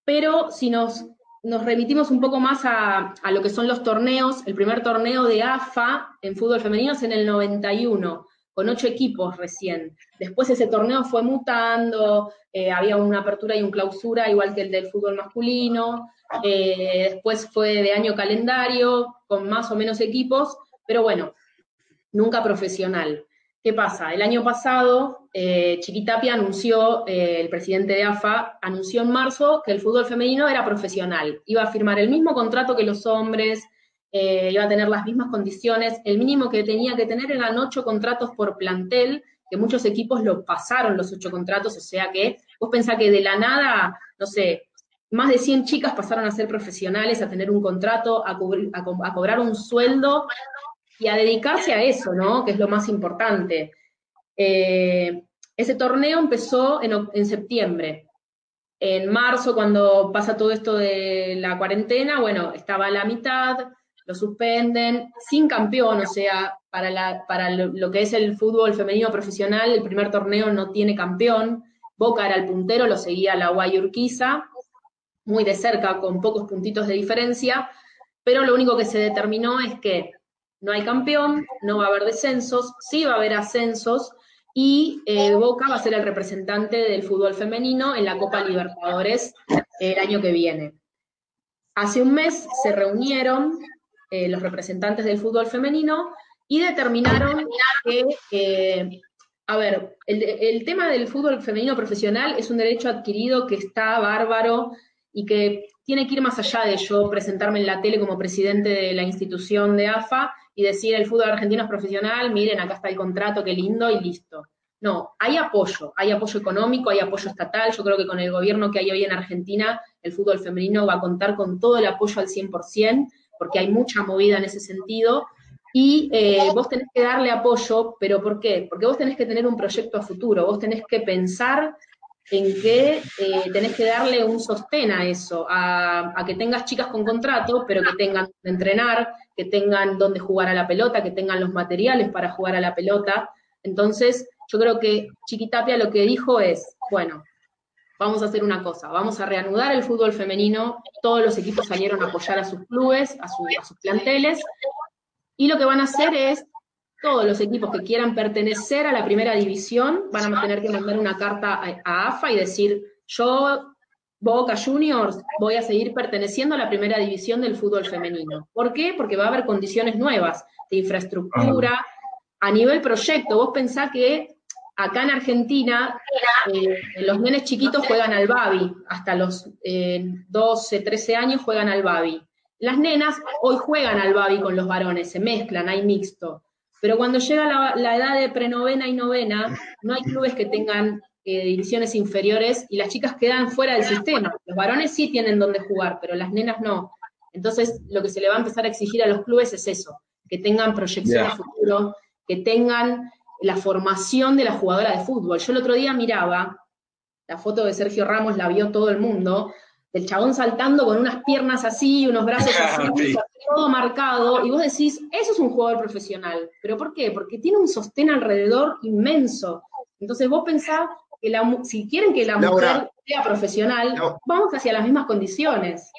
Pero si nos, nos remitimos un poco más a, a lo que son los torneos, el primer torneo de AFA en fútbol femenino es en el 91 con ocho equipos recién. Después ese torneo fue mutando, eh, había una apertura y una clausura, igual que el del fútbol masculino. Eh, después fue de año calendario, con más o menos equipos, pero bueno, nunca profesional. ¿Qué pasa? El año pasado, eh, Chiquitapia anunció, el presidente de AFA, anunció en marzo que el fútbol femenino era profesional. Iba a firmar el mismo contrato que los hombres, eh, iba a tener las mismas condiciones. El mínimo que tenía que tener eran ocho contratos por plantel, que muchos equipos lo pasaron los ocho contratos, o sea que Vos pensás que de la nada, no sé, más de 100 chicas pasaron a ser profesionales, a tener un contrato, a, cobrar un sueldo y a dedicarse a eso, ¿no? Que es lo más importante. Eh, ese torneo empezó en, septiembre. En marzo, cuando pasa todo esto de la cuarentena, bueno, estaba a la mitad, lo suspenden, sin campeón, o sea, para, para lo, que es el fútbol femenino profesional, el primer torneo no tiene campeón. Boca era el puntero, lo seguía la Guayurquiza, muy de cerca, con pocos puntitos de diferencia, pero lo único que se determinó es que no hay campeón, no va a haber descensos, sí va a haber ascensos, y eh, Boca va a ser el representante del fútbol femenino en la Copa Libertadores el año que viene. Hace un mes se reunieron eh, los representantes del fútbol femenino y determinaron que, eh, a ver, el, el, tema del fútbol femenino profesional es un derecho adquirido que está bárbaro y que tiene que ir más allá de yo presentarme en la tele como presidente de la institución de AFA y decir el fútbol argentino es profesional, miren, acá está el contrato, qué lindo y listo. No, hay apoyo, hay apoyo económico, hay apoyo estatal. Yo creo que con el gobierno que hay hoy en Argentina, el fútbol femenino va a contar con todo el apoyo al 100%, porque hay mucha movida en ese sentido. Y eh, vos tenés que darle apoyo, pero ¿por qué? Porque vos tenés que tener un proyecto a futuro, vos tenés que pensar en que eh, tenés que darle un sostén a eso, a, que tengas chicas con contrato, pero que tengan donde entrenar, que tengan donde jugar a la pelota, que tengan los materiales para jugar a la pelota. Entonces, yo creo que Chiquitapia lo que dijo es, bueno, vamos a hacer una cosa, vamos a reanudar el fútbol femenino, todos los equipos salieron a apoyar a sus clubes, a, sus planteles, y lo que van a hacer es, todos los equipos que quieran pertenecer a la primera división van a tener que mandar una carta a AFA y decir, yo Boca Juniors voy a seguir perteneciendo a la primera división del fútbol femenino. ¿Por qué? Porque va a haber condiciones nuevas de infraestructura. A nivel proyecto, vos pensás que acá en Argentina eh, los nenes chiquitos juegan al babi, hasta los 12, eh, 13 años juegan al babi. Las nenas hoy juegan al babi con los varones, se mezclan, hay mixto. Pero cuando llega la, la edad de prenovena y novena, no hay clubes que tengan eh, divisiones inferiores y las chicas quedan fuera del sistema. Los varones sí tienen donde jugar, pero las nenas no. Entonces, lo que se le va a empezar a exigir a los clubes es eso, que tengan proyección a futuro, que tengan la formación de la jugadora de fútbol. Yo el otro día miraba, la foto de Sergio Ramos la vio todo el mundo, del chabón saltando con unas piernas así, unos brazos [laughs] así, todo marcado, y vos decís, eso es un jugador profesional. ¿Pero por qué? Porque tiene un sostén alrededor inmenso. Entonces vos pensás si quieren que la mujer sea profesional, vamos hacia las mismas condiciones.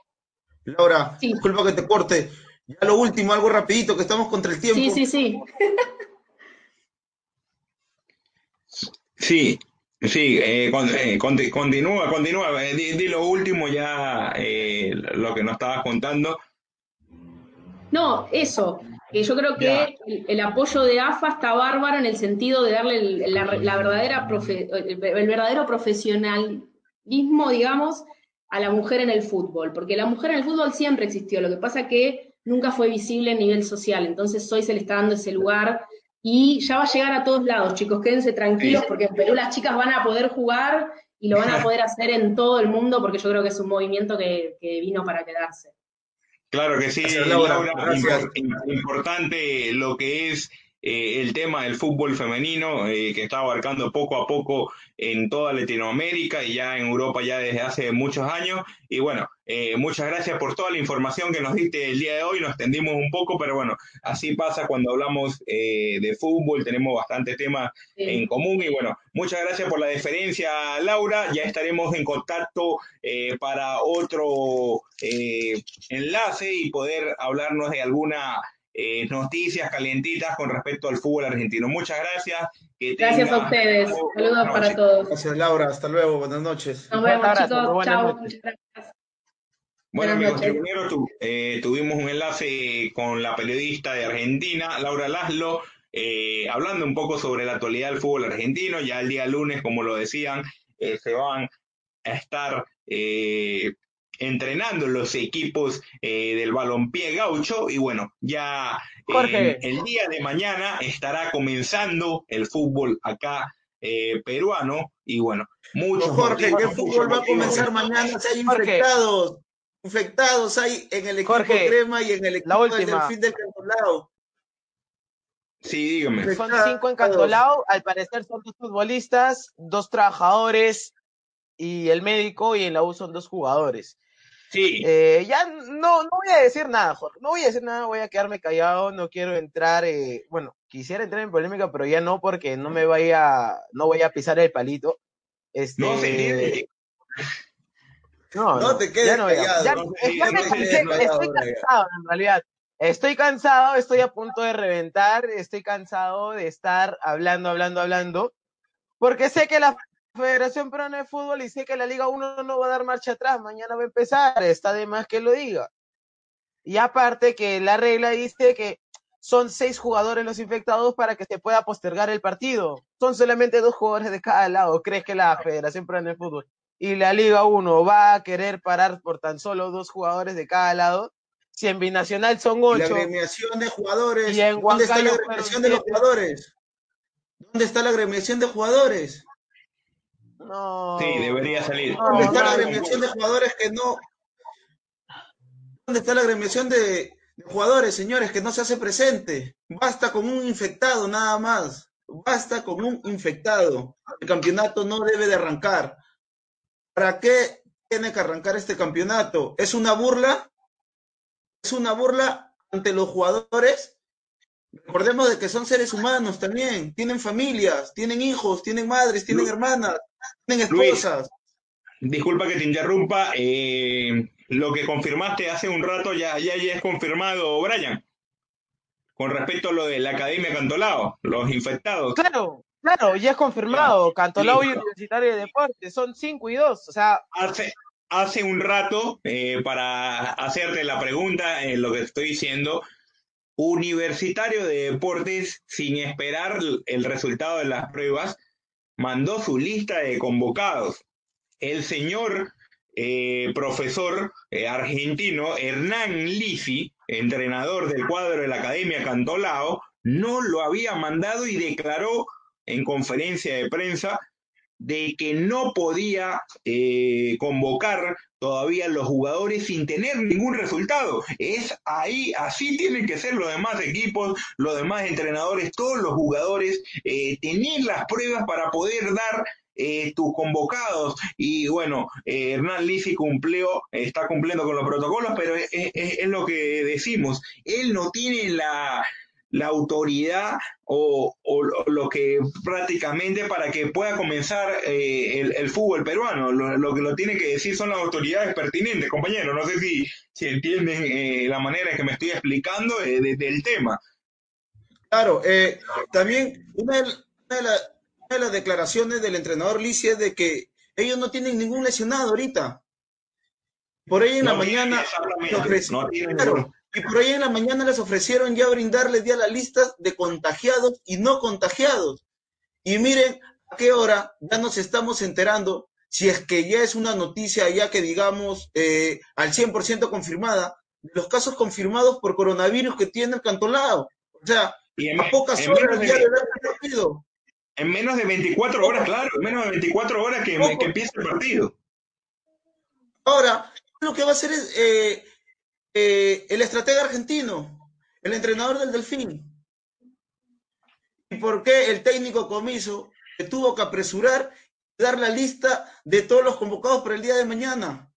Laura, disculpa que te corte. Ya lo último, algo rapidito, que estamos contra el tiempo. Sí, sí, sí. [laughs] sí, sí, eh, eh, continúa, continúa. Eh, di, lo último ya, lo que nos estabas contando. No, eso yo creo que el, apoyo de AFA está bárbaro en el sentido de darle la, verdadera el, verdadero profesionalismo, digamos, a la mujer en el fútbol, porque la mujer en el fútbol siempre existió, lo que pasa que nunca fue visible a nivel social, entonces hoy se le está dando ese lugar y ya va a llegar a todos lados, chicos, quédense tranquilos porque en Perú las chicas van a poder jugar y lo van a [laughs] poder hacer en todo el mundo porque yo creo que es un movimiento que vino para quedarse. Claro que sí, Laura, importante lo que es eh, el tema del fútbol femenino eh, que está abarcando poco a poco en toda Latinoamérica y ya en Europa ya desde hace muchos años. Y bueno, eh, muchas gracias por toda la información que nos diste el día de hoy. Nos extendimos un poco, pero bueno, así pasa cuando hablamos de fútbol. Tenemos bastantes temas en común. Y bueno, muchas gracias por la deferencia, Laura. Ya estaremos en contacto para otro enlace y poder hablarnos de alguna eh, noticias calientitas con respecto al fútbol argentino. Muchas gracias. gracias a ustedes. Saludos para todos. Gracias, Laura. Hasta luego. Buenas noches. Nos vemos, chicos. Chao. Bueno, amigos eh, tuvimos un enlace con la periodista de Argentina, Laura Laszlo, eh, hablando un poco sobre la actualidad del fútbol argentino. Ya el día lunes, como lo decían, se van a estar entrenando los equipos eh, del balompié gaucho y bueno, ya eh, el día de mañana estará comenzando el fútbol acá eh, peruano y bueno, muchos. Jorge, el fútbol va a comenzar mañana? Si hay infectados, infectados hay en el equipo crema y en el equipo del Delfín del Cantolao. Sí, dígame. Son cinco en Cantolao, al parecer son dos futbolistas, dos trabajadores y el médico, y en la U son dos jugadores. Sí. Eh, ya no, no voy a decir nada, Jorge. No voy a decir nada, voy a quedarme callado, no quiero entrar, eh, bueno, quisiera entrar en polémica, pero ya no porque no me vaya, no voy a pisar el palito. Este, no se No, no, te quedes callado. estoy cansado, en realidad. Estoy cansado, estoy a punto de reventar, estoy cansado de estar hablando, hablando, hablando, porque sé que la Federación Peruana de Fútbol y sé que la Liga 1 no va a dar marcha atrás, mañana va a empezar, está de más que lo diga. Y aparte que la regla dice que son seis jugadores los infectados para que se pueda postergar el partido. Son solamente dos jugadores de cada lado. ¿Crees que la Federación Peruana de Fútbol y la Liga 1 va a querer parar por tan solo dos jugadores de cada lado? Si en Binacional son ocho. La agremiación de jugadores. ¿Dónde está la agremiación de los jugadores? ¿Dónde está la agremiación de jugadores? No. Sí, debería salir. ¿Dónde está la agremiación de jugadores que no? ¿Dónde está la agremiación de, jugadores, señores, que no se hace presente? Basta con un infectado nada más. Basta con un infectado. El campeonato no debe de arrancar. ¿Para qué tiene que arrancar este campeonato? ¿Es una burla? ¿Es una burla ante los jugadores? Recordemos de que son seres humanos también, tienen familias, tienen hijos, tienen madres, tienen hermanas, tienen esposas. disculpa que te interrumpa, eh, lo que confirmaste hace un rato ya, ya, ya es confirmado, Brian, con respecto a lo de la Academia Cantolao, los infectados. Claro, claro, ya es confirmado, Cantolao y Universitario de Deportes, son cinco y dos, o sea... Hace, hace un rato, eh, para hacerte la pregunta, en lo que estoy diciendo, Universitario de Deportes, sin esperar el resultado de las pruebas, mandó su lista de convocados. El señor eh, profesor eh, argentino Hernán Lisi, entrenador del cuadro de la Academia Cantolao, no lo había mandado y declaró en conferencia de prensa de que no podía eh, convocar todavía los jugadores sin tener ningún resultado. Es ahí, así tienen que ser los demás equipos, los demás entrenadores, todos los jugadores, eh, tener las pruebas para poder dar eh, tus convocados. Y bueno, eh, Hernán Lisi cumplió, está cumpliendo con los protocolos, pero es, lo que decimos, él no tiene la, la autoridad o, lo que prácticamente para que pueda comenzar eh, el, fútbol peruano. Lo, que lo tiene que decir son las autoridades pertinentes, compañeros. No sé si, si entienden eh, la manera en que me estoy explicando eh, del tema. Claro, también una de, las declaraciones del entrenador Licia es de que ellos no tienen ningún lesionado ahorita. Por ahí en la mañana, no y por ahí en la mañana les ofrecieron ya brindarles ya la lista de contagiados y no contagiados. Y miren a qué hora ya nos estamos enterando, si es que ya es una noticia ya que digamos eh, al 100% confirmada, de los casos confirmados por coronavirus que tiene el cantolado. O sea, a pocas horas ya de haber partido. En menos de 24 horas, claro, en menos de 24 horas que, que empieza el partido. Ahora, lo que va a hacer es, eh, eh, el estratega argentino, el entrenador del Delfín. ¿Y por qué el técnico comiso tuvo que apresurar y dar la lista de todos los convocados para el día de mañana?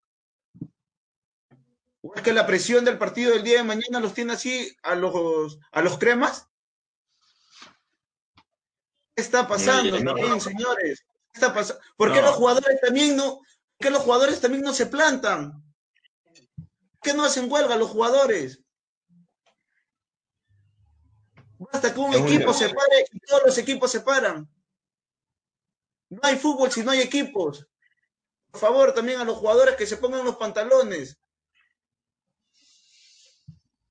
¿O es que la presión del partido del día de mañana los tiene así a los, a los cremas? ¿Qué está pasando señores? ¿Qué está pasando? ¿Por qué los jugadores también no, por qué los jugadores también no se plantan? Qué no hacen huelga los jugadores? Basta que un equipo se pare y todos los equipos se paran. No hay fútbol si no hay equipos. Por favor, también a los jugadores que se pongan los pantalones.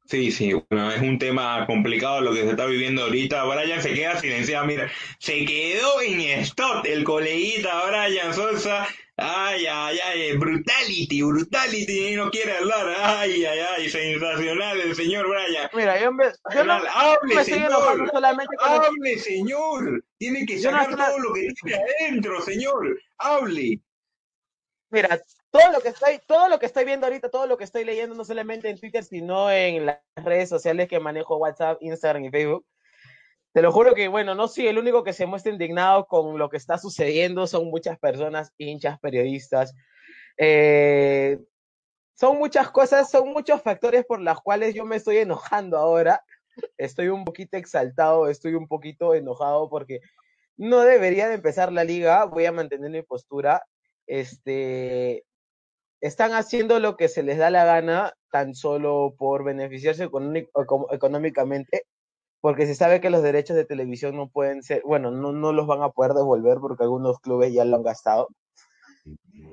Sí, sí, bueno, es un tema complicado lo que se está viviendo ahorita. Brian se queda silenciado, mira, se quedó en stop el coleguita Brian Sosa Ay, ay, ay, brutality, brutality, y no quiere hablar. Ay, ay, ay, sensacional el señor Brian. Mira, yo, me, yo no, hable, me estoy enojando solamente con Hable, señor. Tiene que sacar todo lo que tiene adentro, señor. Hable. Mira, todo lo que estoy, todo lo que estoy viendo ahorita, todo lo que estoy leyendo, no solamente en Twitter, sino en las redes sociales que manejo, WhatsApp, Instagram y Facebook. Te lo juro que, bueno, no soy el único que se muestra indignado con lo que está sucediendo, son muchas personas, hinchas, periodistas. Eh, son muchas cosas, son muchos factores por los cuales yo me estoy enojando ahora. Estoy un poquito exaltado, estoy un poquito enojado porque no debería de empezar la liga, voy a mantener mi postura. Este, están haciendo lo que se les da la gana tan solo por beneficiarse económicamente, porque se sabe que los derechos de televisión no pueden ser, bueno, no, no los van a poder devolver porque algunos clubes ya lo han gastado.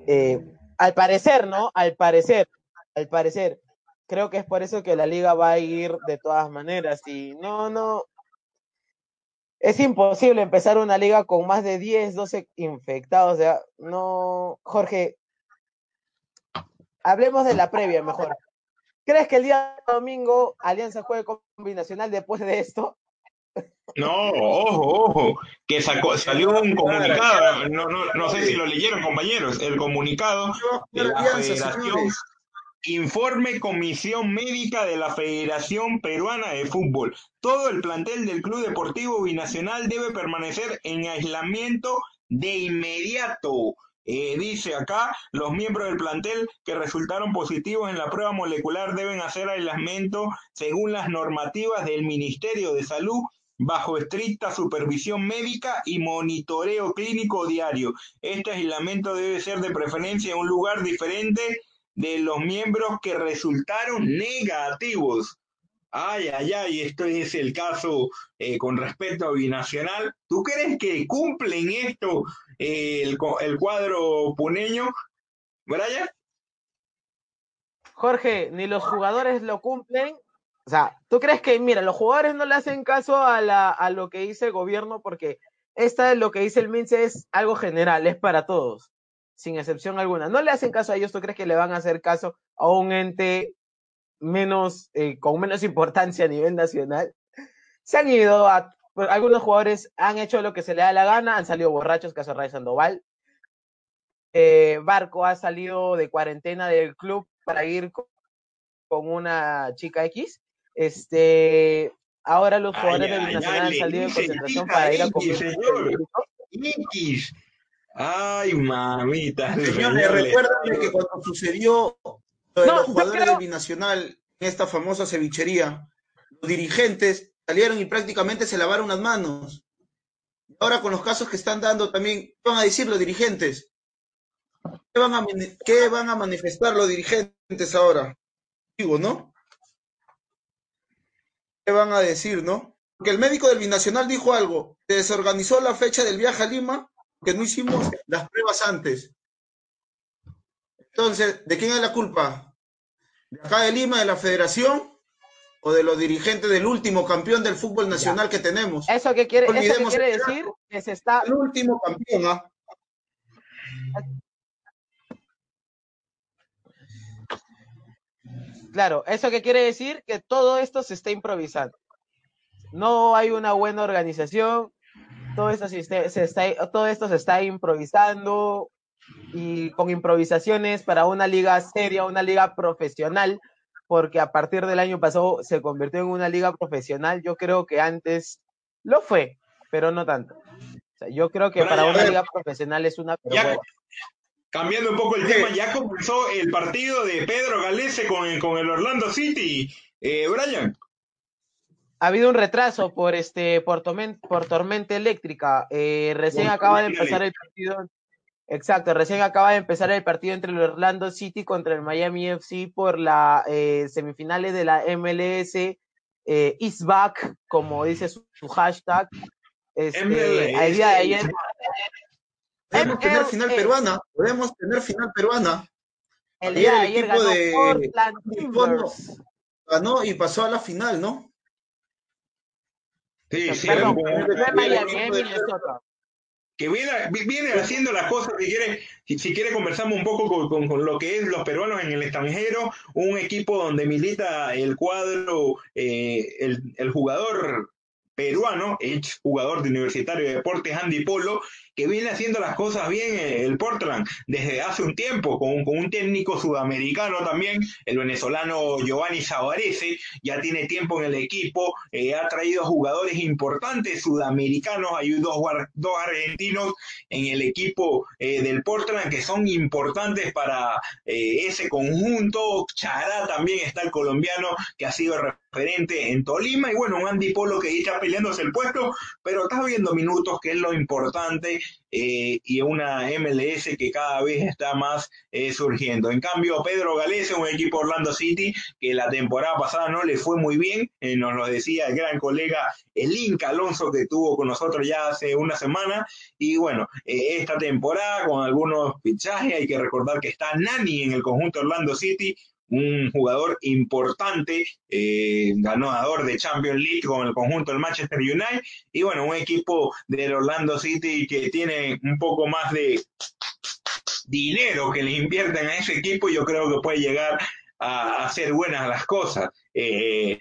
Eh, al parecer, ¿no? Al parecer, al parecer, creo que es por eso que la liga va a ir de todas maneras y no, no, es imposible empezar una liga con más de 10, 12 infectados, o sea, no, Jorge, hablemos de la previa mejor. ¿Crees que el día domingo Alianza juegue combinacional después de esto? [laughs] No, ojo, ojo, que sacó, salió un comunicado, no, no, no sé si lo leyeron compañeros, el comunicado de la Federación, informe Comisión Médica de la Federación Peruana de Fútbol. Todo el plantel del Club Deportivo Binacional debe permanecer en aislamiento de inmediato eh, dice acá, los miembros del plantel que resultaron positivos en la prueba molecular deben hacer aislamiento según las normativas del Ministerio de Salud bajo estricta supervisión médica y monitoreo clínico diario. Este aislamiento debe ser de preferencia en un lugar diferente de los miembros que resultaron negativos. Ay, ay, ay, esto es el caso eh, con respecto a Binacional. ¿Tú crees que cumplen esto el, el cuadro puneño, Brian? Jorge, ni los jugadores lo cumplen. O sea, ¿tú crees que, mira, los jugadores no le hacen caso a, la, a lo que dice el gobierno porque esta es lo que dice el MINSE es algo general, es para todos, sin excepción alguna. No le hacen caso a ellos, ¿tú crees que le van a hacer caso a un ente menos, eh, con menos [laughs] importancia a nivel nacional? Se han ido a algunos jugadores han hecho lo que se le da la gana, han salido borrachos, caso Ray Sandoval. Eh, Barco ha salido de cuarentena del club para ir con, una chica X. Este, ahora los jugadores del Binacional han salido de concentración para ir a comer. X. Ay, mamita. Señores, recuerden que cuando sucedió lo de los jugadores del Binacional en esta famosa cevichería, los dirigentes salieron y prácticamente se lavaron las manos. Ahora con los casos que están dando también, ¿qué van a decir los dirigentes? ¿Qué van a, van a manifestar los dirigentes ahora? Digo, ¿no? ¿Qué van a decir, no? Porque el médico del Binacional dijo algo, se desorganizó la fecha del viaje a Lima, que no hicimos las pruebas antes. Entonces, ¿de quién es la culpa? ¿De acá de Lima, de la federación? O de los dirigentes del último campeón del fútbol nacional que tenemos. ¿Eso qué quiere, eso quiere decir? Que se está... El último campeón, ¿ah? Claro, eso que quiere decir que todo esto se está improvisando. No hay una buena organización, todo esto se está, todo esto se está improvisando y con improvisaciones para una liga seria, una liga profesional, porque a partir del año pasado se convirtió en una liga profesional. Yo creo que antes lo fue, pero no tanto. yo creo que para una liga profesional es una Cambiando un poco el tema, ya comenzó el partido de Pedro Galese con el, con el Orlando City. Eh, Brian. Ha habido un retraso por este por, por tormenta eléctrica. Eh, recién acaba de empezar el partido Exacto, recién acaba de empezar el partido entre el Orlando City contra el Miami FC por la eh, semifinales de la MLS eh, Is Back, como dice su, hashtag. Este, el día de ayer. Podemos tener final peruana, podemos tener final peruana. El día de ayer ganó de, Portland ganó y pasó a la final, ¿no? Sí, sí, Perdón, fue Miami, Minnesota. Que viene, viene haciendo las cosas, si quiere, si, quiere conversamos un poco con, con, lo que es los peruanos en el extranjero, un equipo donde milita el cuadro, eh, el, el jugador peruano, ex jugador de Universitario de Deportes Andy Polo, que viene haciendo las cosas bien eh, el Portland desde hace un tiempo, con, un técnico sudamericano también, el venezolano Giovanni Savarese, ya tiene tiempo en el equipo, eh, ha traído jugadores importantes sudamericanos, hay dos, dos argentinos en el equipo eh, del Portland que son importantes para eh, ese conjunto, Chará también está el colombiano que ha sido referente en Tolima, y bueno, un Andy Polo que está peleándose el puesto, pero está viendo minutos, que es lo importante, eh, y una MLS que cada vez está más eh, surgiendo. En cambio, Pedro Galese, un equipo Orlando City que la temporada pasada no le fue muy bien, eh, nos lo decía el gran colega el Inca que estuvo con nosotros ya hace una semana, y bueno, esta temporada con algunos fichajes, hay que recordar que está Nani en el conjunto Orlando City, un jugador importante, eh, ganador de Champions League con el conjunto del Manchester United y bueno, un equipo del Orlando City que tiene un poco más de dinero que le invierten a ese equipo, yo creo que puede llegar a, hacer buenas las cosas. Eh,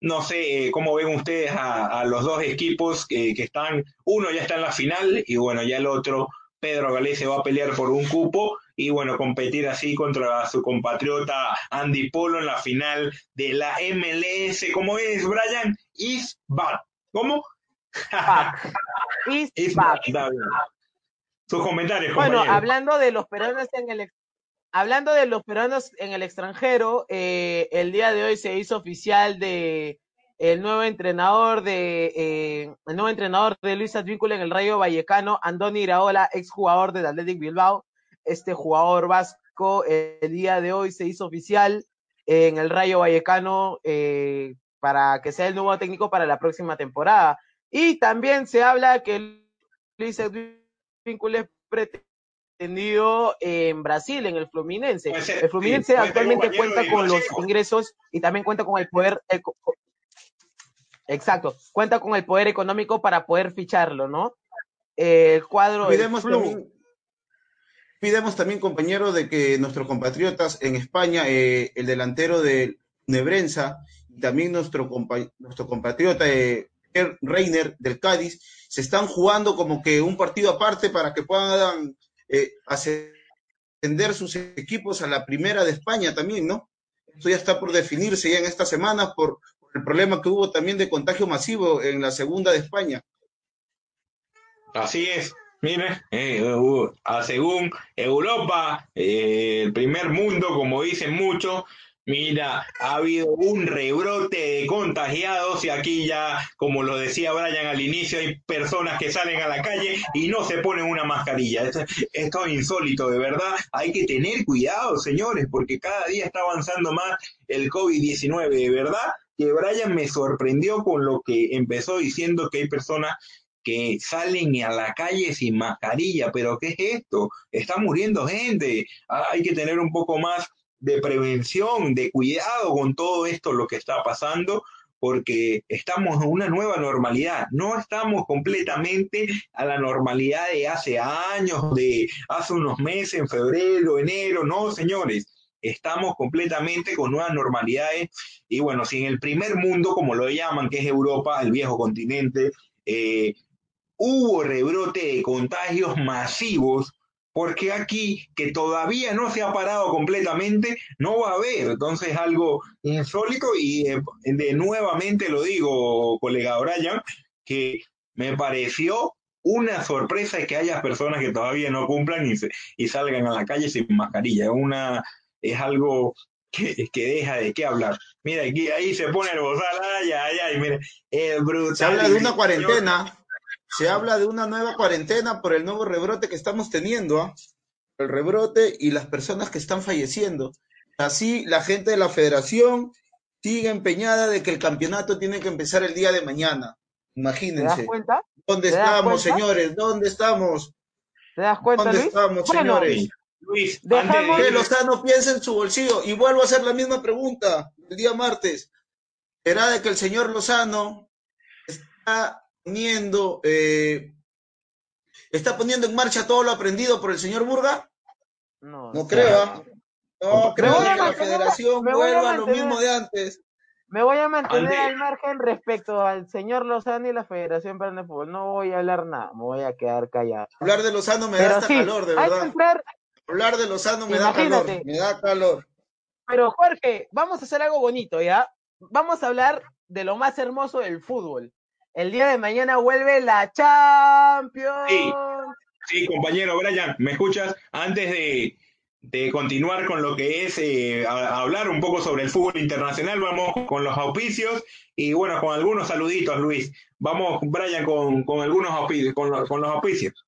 no sé cómo ven ustedes a, los dos equipos que, están, uno ya está en la final y bueno, ya el otro, Pedro Galés, se va a pelear por un cupo y bueno, competir así contra su compatriota Andy Polo en la final de la MLS. ¿Cómo es, Brian? Is bad. ¿Cómo? [laughs] Is, bad. Sus comentarios. Bueno, hablando de los peruanos en el hablando de los peruanos en el extranjero, eh, el día de hoy se hizo oficial de el nuevo entrenador de eh, el nuevo entrenador de Luis Advíncula en el Rayo Vallecano, Andoni Iraola, exjugador del Athletic Bilbao este jugador vasco el día de hoy se hizo oficial en el Rayo Vallecano eh, para que sea el nuevo técnico para la próxima temporada. Y también se habla que Luis Advíncula es pretendido en Brasil, en el Fluminense. el Fluminense actualmente cuenta con los ingresos y también cuenta con el poder. Exacto, cuenta con el poder económico para poder ficharlo, ¿no? El cuadro. Pidemos también, compañero, de que nuestros compatriotas en España, eh, el delantero de Nebrenza, y también nuestro, nuestro compatriota eh, Reiner del Cádiz, se están jugando como que un partido aparte para que puedan eh, ascender sus equipos a la primera de España también, ¿no? Esto ya está por definirse ya en esta semana por el problema que hubo también de contagio masivo en la segunda de España. Así es, Mire, eh, uh, según Europa, eh, el primer mundo, como dicen muchos, mira, ha habido un rebrote de contagiados y aquí ya, como lo decía Brian al inicio, hay personas que salen a la calle y no se ponen una mascarilla. Esto, esto es insólito, de verdad. Hay que tener cuidado, señores, porque cada día está avanzando más el COVID-19, de verdad que Brian me sorprendió con lo que empezó diciendo que hay personas que salen a la calle sin mascarilla, pero ¿qué es esto? Está muriendo gente, ah, hay que tener un poco más de prevención, de cuidado con todo esto, lo que está pasando, porque estamos en una nueva normalidad, no estamos completamente a la normalidad de hace años, de hace unos meses, en febrero, enero, no, señores, estamos completamente con nuevas normalidades y bueno, si en el primer mundo, como lo llaman, que es Europa, el viejo continente, eh, hubo rebrote de contagios masivos, porque aquí, que todavía no se ha parado completamente, no va a haber. Entonces, algo insólito y de, nuevamente lo digo, colega Brian, que me pareció una sorpresa que haya personas que todavía no cumplan y, y salgan a la calle sin mascarilla. Una, es algo que, que, deja de qué hablar. Mira, aquí, ahí se pone el bozal, ay, ay, ay, mire, es brutal. Se habla de una cuarentena se habla de una nueva cuarentena por el nuevo rebrote que estamos teniendo, ¿ah? el rebrote y las personas que están falleciendo. Así la gente de la federación sigue empeñada de que el campeonato tiene que empezar el día de mañana. Imagínense. ¿Te das cuenta? ¿Dónde estamos, señores? ¿Dónde estamos? ¿Te das cuenta, ¿Dónde Luis? estamos, señores? Luis, dejamos... que Lozano piense en su bolsillo. Y vuelvo a hacer la misma pregunta el día martes. ¿Será de que el señor Lozano está poniendo eh, ¿Está poniendo en marcha todo lo aprendido por el señor Burga? No, No creo, ¿ah? No, creo voy a que la federación a vuelva a lo mismo de antes. Me voy a mantener al margen respecto al señor Lozano y la Federación Peruana de Fútbol. No voy a hablar nada, me voy a quedar callado. Hablar de Lozano me da hasta sí, calor, de hay que verdad. entrar, Hablar de Lozano me da Imagínate. calor, me da calor. pero Jorge, vamos a hacer algo bonito, ¿ya? Vamos a hablar de lo más hermoso del fútbol. El día de mañana vuelve la Champions. Sí. Sí, compañero Brian, ¿me escuchas? Antes de, de continuar con lo que es eh, a- a hablar un poco sobre el fútbol internacional, vamos con los auspicios y bueno, con algunos saluditos, Luis. Vamos, Brian, con, con algunos auspicios, con, los- con los auspicios.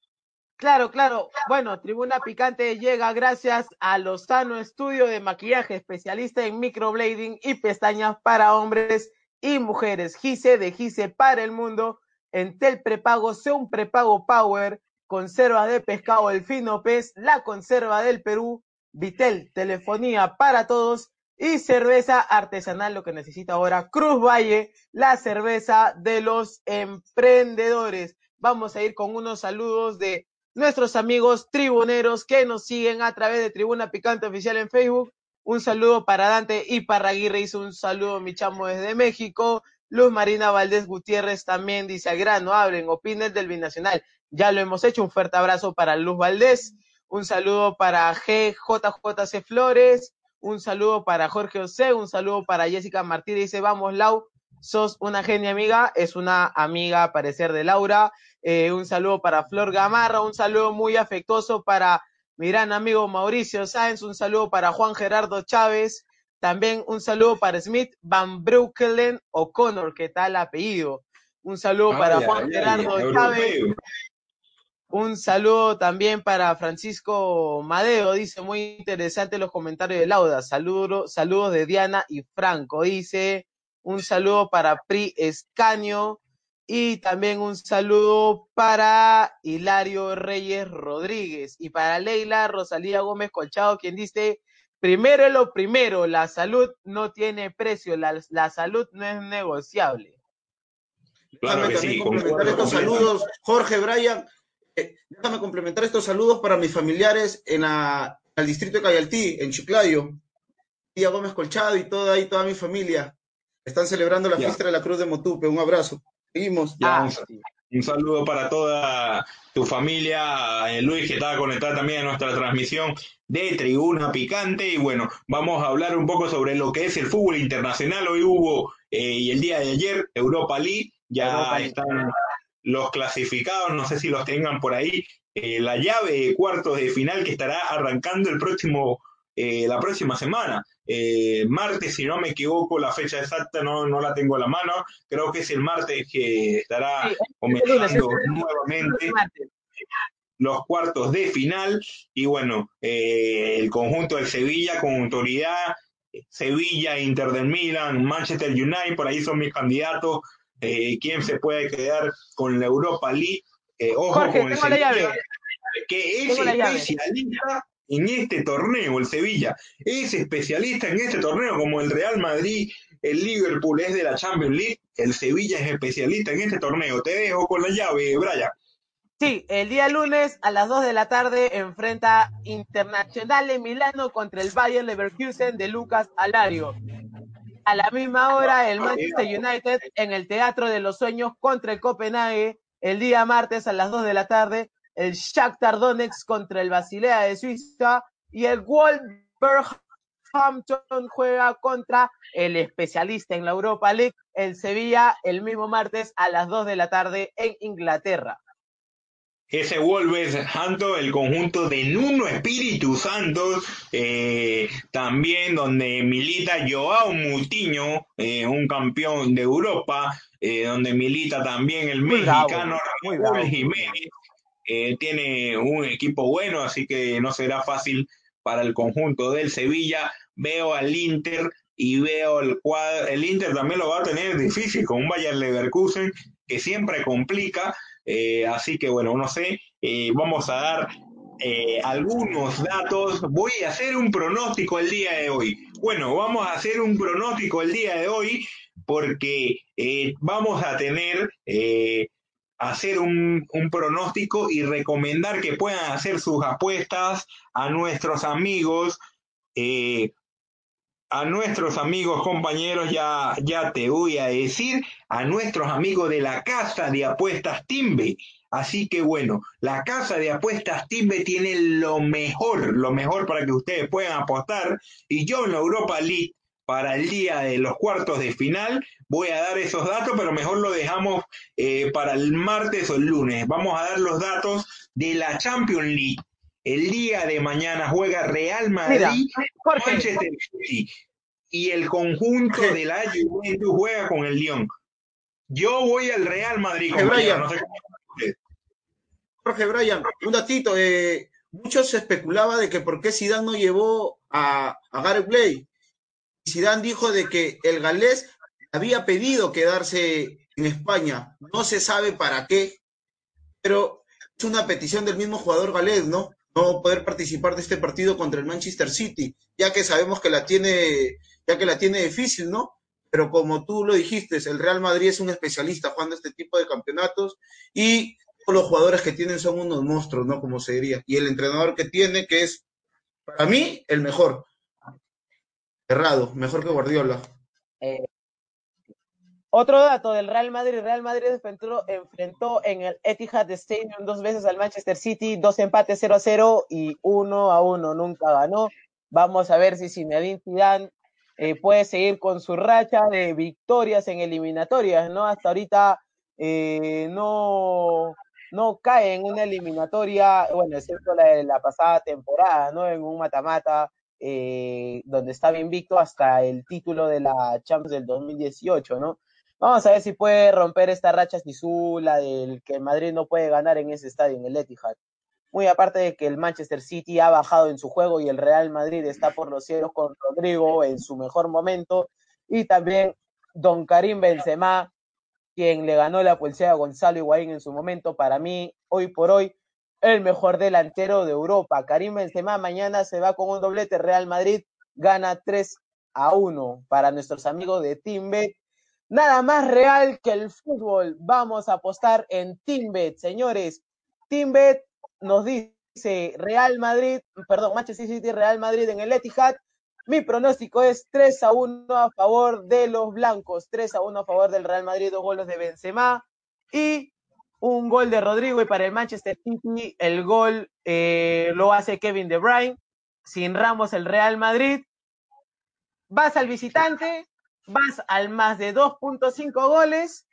Claro, claro. Bueno, Tribuna Picante llega gracias a Lozano Estudio de Maquillaje, especialista en microblading y pestañas para hombres y mujeres. Gise de Gise para el mundo. Entel Prepago, un prepago Power, conservas de pescado El Fino Pez, la conserva del Perú, Vitel, telefonía para todos y cerveza artesanal, lo que necesita ahora Cruz Valle, la cerveza de los emprendedores. Vamos a ir con unos saludos de nuestros amigos tribuneros que nos siguen a través de Tribuna Picante Oficial en Facebook. Un saludo para Dante y para Aguirre, hizo un saludo mi chamo desde México. Luz Marina Valdés Gutiérrez también dice, al grano, hablen, opinen del binacional. Ya lo hemos hecho, un fuerte abrazo para Luz Valdés. Un saludo para GJJC Flores. Un saludo para Jorge Ose. Un saludo para Jessica Martínez. Dice, vamos, Lau, sos una genia amiga. Es una amiga, a parecer, de Laura. Eh, un saludo para Flor Gamarra, un saludo muy afectuoso para mi gran amigo Mauricio Sáenz, un saludo para Juan Gerardo Chávez, también un saludo para Smith Van Breukelen O'Connor, que tal apellido. Un saludo para Juan Gerardo Chávez, un saludo también para Francisco Madeo, dice muy interesante los comentarios de Lauda. Saludo, saludos de Diana y Franco, dice. Un saludo para Pri Escaño y también un saludo para Hilario Reyes Rodríguez y para Leila Rosalía Gómez Colchado, quien dice, primero es lo primero, la salud no tiene precio, la, la salud no es negociable. Claro Déjame también sí, complementar estos saludos, Jorge, Brian. eh, déjame complementar estos saludos para mis familiares en la, el distrito de Cayaltí, en Chiclayo. Tía Gómez Colchado y toda ahí, toda mi familia. Están celebrando la Ya. fiesta de la Cruz de Motupe. Un abrazo. Seguimos. Ya, Ah, un, saludo para toda tu familia, eh, Luis, que estaba conectada también a nuestra transmisión de Tribuna Picante. Y bueno, vamos a hablar un poco sobre lo que es el fútbol internacional. Hoy hubo, eh, y el día de ayer, Europa League. Ya Europa League. están los clasificados, no sé si los tengan por ahí. eh, la llave de cuartos de final que estará arrancando el próximo, eh, la próxima semana. Eh, martes, si no me equivoco, la fecha exacta no, no la tengo a la mano. Creo que es el martes que estará Sí, comenzando nuevamente los cuartos de final. Y bueno, eh, el conjunto del Sevilla con autoridad, Sevilla, Inter del Milan, Manchester United, por ahí son mis candidatos, eh, quién se puede quedar con la Europa League, Eh, ojo Jorge, con el Sevilla, que es especialista en este torneo, el Sevilla, es especialista en este torneo como el Real Madrid, el Liverpool es de la Champions League, el Sevilla es especialista en este torneo, te dejo con la llave, Brian. Sí, el día lunes a las 2 de la tarde enfrenta Internazionale Milano contra el Bayern Leverkusen de Lucas Alario. A la misma hora, el Manchester United en el Teatro de los Sueños contra el Copenhague. El día martes a las 2 de la tarde, el Shakhtar Donetsk contra el Basilea de Suiza y el Wolverhampton juega contra el especialista en la Europa League, el Sevilla, el mismo martes a las 2 de la tarde en Inglaterra. ese Wolverhampton, el conjunto de Nuno Espíritu Santos, eh, también donde milita Joao Mutiño, eh, un campeón de Europa, eh, donde milita también el Muy bravo, mexicano muy Raúl bravo. Jiménez. Eh, tiene un equipo bueno, así que no será fácil para el conjunto del Sevilla. Veo al Inter y veo el cuadro, el Inter también lo va a tener difícil con un Bayern Leverkusen que siempre complica, eh, así que bueno, no sé, eh, vamos a dar algunos datos. Voy a hacer un pronóstico el día de hoy. Bueno, vamos a hacer un pronóstico el día de hoy porque vamos a tener hacer un, un, pronóstico y recomendar que puedan hacer sus apuestas a nuestros amigos. Eh, a nuestros amigos compañeros, ya, ya te voy a decir, a nuestros amigos de la casa de apuestas Timbe. Así que bueno, la casa de apuestas Timbe tiene lo mejor, lo mejor para que ustedes puedan apostar. Y yo en la Europa League para el día de los cuartos de final. Voy a dar esos datos, pero mejor lo dejamos eh, para el martes o el lunes. Vamos a dar los datos de la Champions League. El día de mañana juega Real Madrid, Manchester City y el conjunto de la Juventus juega con el Lyon. Yo voy al Real Madrid. Jorge Brian, no sé Jorge Brian, un datito. Eh, muchos se especulaba de que por qué Zidane no llevó a, a Gareth Bale Zidane dijo de que el galés había pedido quedarse en España. No se sabe para qué, pero es una petición del mismo jugador galés, ¿no? No poder participar de este partido contra el Manchester City, ya que sabemos que la tiene, ya que la tiene difícil, ¿no? Pero como tú lo dijiste, el Real Madrid es un especialista jugando este tipo de campeonatos y los jugadores que tienen son unos monstruos, ¿no? Como se diría. Y el entrenador que tiene, que es, para mí, el mejor. Errado, mejor que Guardiola. Eh, otro dato del Real Madrid. Real Madrid enfrentó, enfrentó, en el Etihad Stadium dos veces al Manchester City, dos empates 0 a 0 y 1 a 1. Nunca ganó. Vamos a ver si Zinedine Zidane eh, puede seguir con su racha de victorias en eliminatorias, ¿no? Hasta ahorita eh, no, no cae en una eliminatoria, bueno, excepto la de la pasada temporada, ¿no? En un mata-mata eh, donde estaba invicto hasta el título de la Champions del 2018, ¿no? Vamos a ver si puede romper esta racha la del que Madrid no puede ganar en ese estadio, en el Etihad. Muy aparte de que el Manchester City ha bajado en su juego y el Real Madrid está por los cielos con Rodrigo en su mejor momento. Y también Don Karim Benzema, quien le ganó la pulsera a Gonzalo Higuaín en su momento. Para mí, hoy por hoy, el mejor delantero de Europa. Karim Benzema mañana se va con un doblete. Real Madrid gana 3 a 1 para nuestros amigos de Teambet. Nada más real que el fútbol. Vamos a apostar en Teambet, señores. Teambet nos dice Real Madrid, perdón, Manchester City, Real Madrid en el Etihad. Mi pronóstico es 3 a 1 a favor de los blancos, 3 a 1 a favor del Real Madrid, dos goles de Benzema. Y un gol de Rodrigo y para el Manchester City el gol eh, lo hace Kevin De Bruyne. Sin Ramos el Real Madrid. Vas al visitante, vas al más de 2.5 goles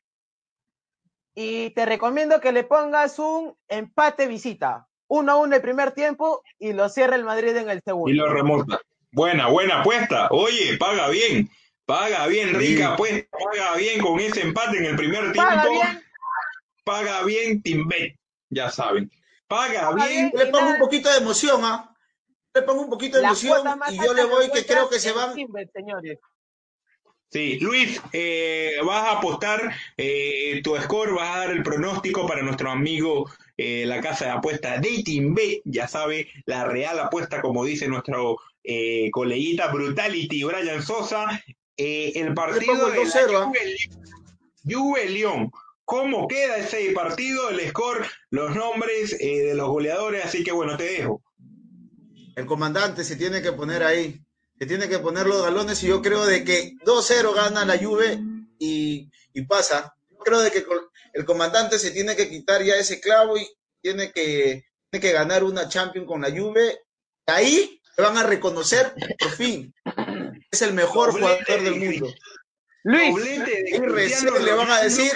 y te recomiendo que le pongas un empate visita. 1 a 1 el primer tiempo y lo cierra el Madrid en el segundo. Y lo remonta. Buena, buena apuesta. Oye, paga bien. Paga bien, rica apuesta. Paga bien con ese empate en el primer tiempo paga bien Timbet, ya saben. Paga, bien. Le pongo un poquito de emoción, ¿ah? Le pongo un poquito de emoción y yo le voy que creo que se van. señores. Sí, Luis, eh, vas a apostar eh, tu score, vas a dar el pronóstico para nuestro amigo eh, la casa de apuestas Dating B, ya sabe, la real apuesta, como dice nuestro eh, coleguita Brutality, Brian Sosa, el partido de ¿ah? Juve León. ¿Cómo queda ese partido? El score, los nombres eh, de los goleadores, así que bueno, te dejo. El comandante se tiene que poner ahí, se tiene que poner los galones y yo creo de que 2-0 gana la Juve y, pasa. Yo creo de que el comandante se tiene que quitar ya ese clavo y tiene que, tiene que ganar una Champions con la Juve. Ahí van a reconocer, por fin, es el mejor jugador del mundo. Luis, y le van a decir,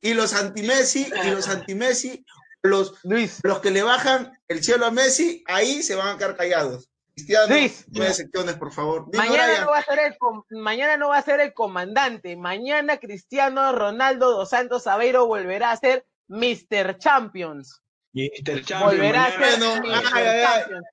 y los anti-Messi, y los anti-Messi, los, Luis. los que le bajan el cielo a Messi, ahí se van a quedar callados. Cristiano, Luis, no secciones, por favor. mañana no, va a ser el, mañana no va a ser el comandante. Mañana Cristiano Ronaldo dos Santos Aveiro volverá a ser Mr. Champions. Mr. Champions. Volverá a ser Mr. Champions.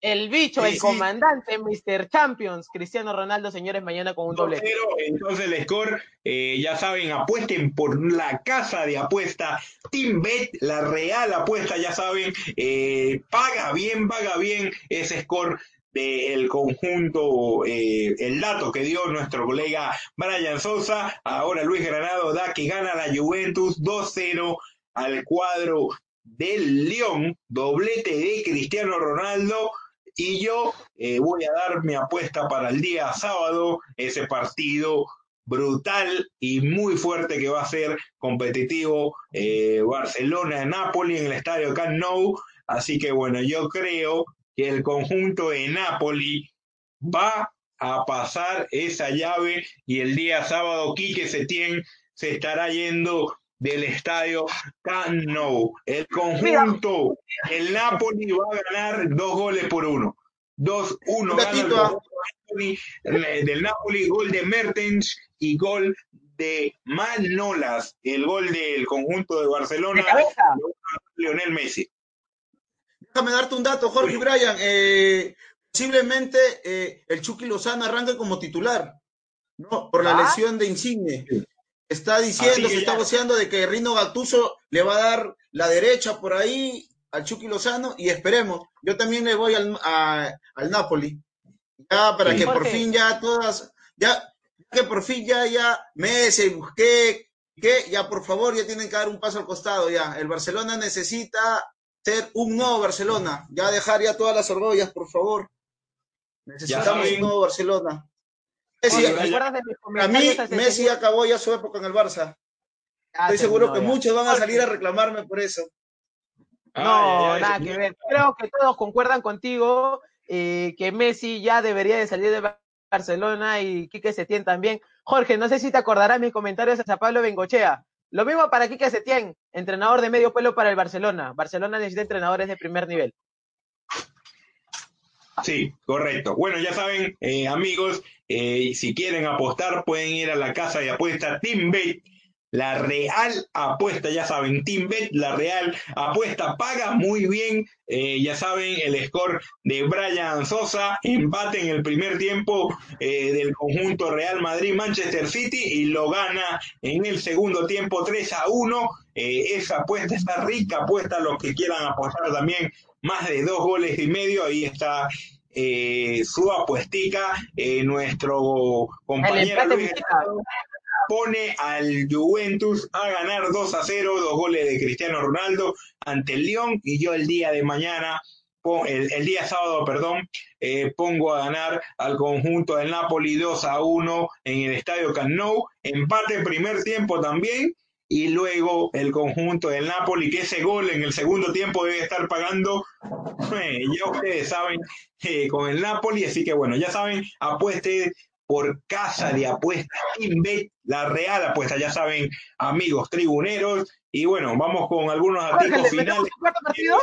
El bicho, el comandante, Mr. Champions, Cristiano Ronaldo, señores, mañana con un doble. Entonces el score, eh, ya saben, apuesten por la casa de apuesta, Team Bet, la real apuesta, ya saben, eh, paga bien, paga bien ese score del conjunto, eh, el dato que dio nuestro colega Brian Sosa, ahora Luis Granado da que gana la Juventus 2-0 al cuadro del León, doblete de Cristiano Ronaldo. Y yo eh, voy a dar mi apuesta para el día sábado, ese partido brutal y muy fuerte que va a ser competitivo eh, Barcelona-Napoli en el estadio Camp Nou. Así que bueno, yo creo que el conjunto de Napoli va a pasar esa llave y el día sábado Quique Setién se estará yendo del estadio Camp Nou. El conjunto, el Napoli va a ganar dos goles por uno. 2-1 gana el Napoli, eh, del Napoli, gol de Mertens y gol de Manolas, el gol del conjunto de Barcelona, Lionel Messi. Déjame darte un dato, Jorge y Brian. Eh, posiblemente eh, el Chucky Lozano arranque como titular, ¿no? Por la ¿Ah? lesión de Insigne. Está diciendo, se está voceando de que Rino Gattuso le va a dar la derecha por ahí al Chucky Lozano y esperemos. Yo también le voy al, al Napoli. Ya para que por fin ya todas, ya que por fin ya, ya Messi, Busqué, que ya por favor ya tienen que dar un paso al costado ya. El Barcelona necesita ser un nuevo Barcelona. Ya dejar ya todas las orgullas, por favor. Necesitamos un nuevo Barcelona. Messi, a mí Messi acabó ya su época en el Barça. Ah, Estoy seguro que muchos van a salir a reclamarme por eso. No, nada que ver. Creo que todos concuerdan contigo eh, que Messi ya debería de salir de Barcelona y Quique Setién también. Jorge, no sé si te acordarás mis comentarios hacia Pablo Bengochea. Lo mismo para Quique Setién, entrenador de medio pelo para el Barcelona. Barcelona necesita entrenadores de primer nivel. Sí, correcto. Bueno, ya saben, eh, amigos, eh, si quieren apostar, pueden ir a la casa de apuesta TeamBet la Real apuesta, ya saben, Teambet, la Real apuesta paga muy bien. Eh, ya saben, el score de Brian Sosa, empate en el primer tiempo eh, del conjunto Real Madrid-Manchester City y lo gana en el segundo tiempo 3 a 1. Eh, esa apuesta está rica, apuesta los que quieran apostar también más de dos goles y medio. Ahí está su apuestica, nuestro compañero pone al Juventus a ganar 2 a 0, dos goles de Cristiano Ronaldo ante el Lyon y yo el día de mañana el, día sábado, perdón, eh, pongo a ganar al conjunto del Napoli 2 a 1 en el estadio Camp Nou, empate en primer tiempo también, y luego el conjunto del Napoli, que ese gol en el segundo tiempo debe estar pagando, eh, ya ustedes saben, eh, con el Napoli, así que bueno, ya saben, apueste por casa de apuestas Inbet, la real apuesta, ya saben, amigos tribuneros. Y bueno, vamos con algunos artículos finales. Un cuarto partido?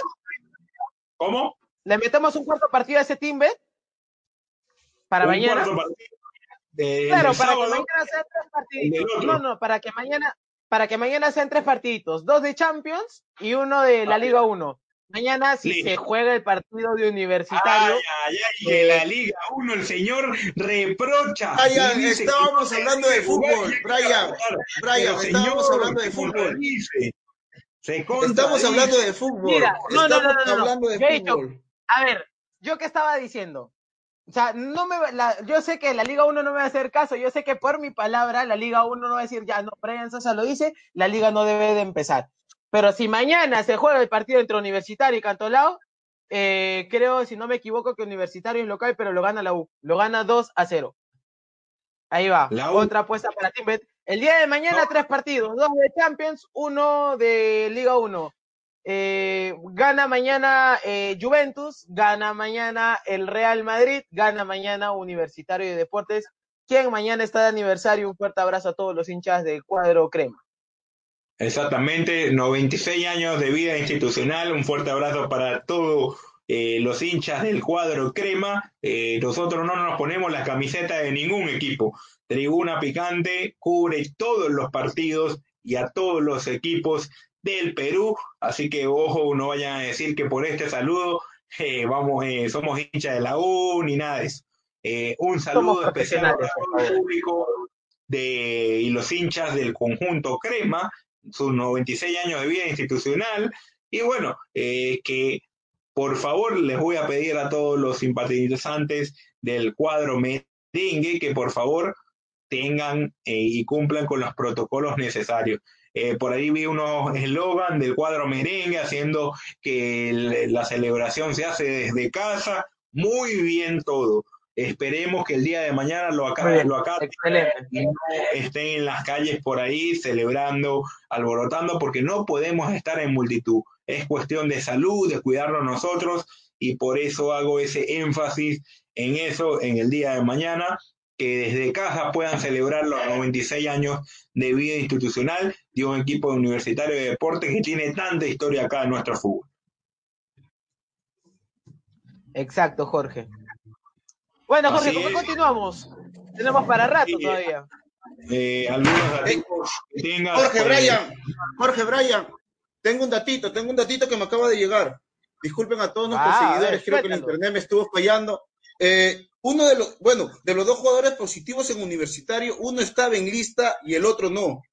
¿Cómo? ¿Le metemos un cuarto partido a ese Teambet? Para mañana. claro, para que mañana sean tres partiditos. No, no, para que mañana, para que mañana sean tres partiditos, dos de Champions y uno de la Liga 1. Mañana, si se juega el partido de universitario. Ay, ay, ay, la Liga 1, el señor reprocha. Brian, estábamos hablando de fútbol. Brian, Brian, estábamos hablando de fútbol. estamos hablando de fútbol. Mira, no, no, no, no, hablando de fútbol. a ver, yo qué estaba diciendo. O sea, no me, la, yo sé que la Liga 1 no me va a hacer caso, yo sé que por mi palabra la Liga 1 no va a decir, ya no, Brian Sosa lo dice, la Liga no debe de empezar. Pero si mañana se juega el partido entre Universitario y Cantolao, eh, creo, si no me equivoco, que Universitario es local, pero lo gana la U. Lo gana 2 a 0. Ahí va. La Otra apuesta para Timbet. El día de mañana, tres partidos: dos de Champions, uno de Liga 1. Eh, gana mañana eh, Juventus, gana mañana el Real Madrid, gana mañana Universitario de Deportes. ¿Quién mañana está de aniversario? Un fuerte abrazo a todos los hinchas del cuadro crema. Exactamente, 96 años de vida institucional. Un fuerte abrazo para todos eh, los hinchas del cuadro crema. Nosotros no nos ponemos las camisetas de ningún equipo. Tribuna Picante cubre todos los partidos y a todos los equipos del Perú. Así que ojo, no vayan a decir que por este saludo eh, vamos, somos hinchas de la U ni nada de eso. un saludo especial a todo el público de, y los hinchas del conjunto Crema sus 96 años de vida institucional. Y bueno, eh, que por favor les voy a pedir a todos los simpatizantes del cuadro merengue que por favor tengan eh, y cumplan con los protocolos necesarios. Eh, por ahí vi unos eslogan del cuadro merengue haciendo que la celebración se hace desde casa. Muy bien todo. Esperemos que el día de mañana lo acabe, lo acabe no estén en las calles por ahí celebrando, alborotando, porque no podemos estar en multitud. Es cuestión de salud, de cuidarnos nosotros y por eso hago ese énfasis en eso en el día de mañana, que desde casa puedan celebrar los 96 años de vida institucional de un equipo universitario de deporte que tiene tanta historia acá en nuestro fútbol. Exacto, Jorge. Bueno, Jorge, ¿cómo continuamos? Tenemos para rato todavía. Eh, algunos eh, Jorge Brian, Jorge Brian, tengo un datito, tengo un datito que me acaba de llegar. Disculpen a todos nuestros ah, seguidores, creo que el internet me estuvo fallando. Eh, uno de los, bueno, de los dos jugadores positivos en universitario, uno estaba en lista y el otro no.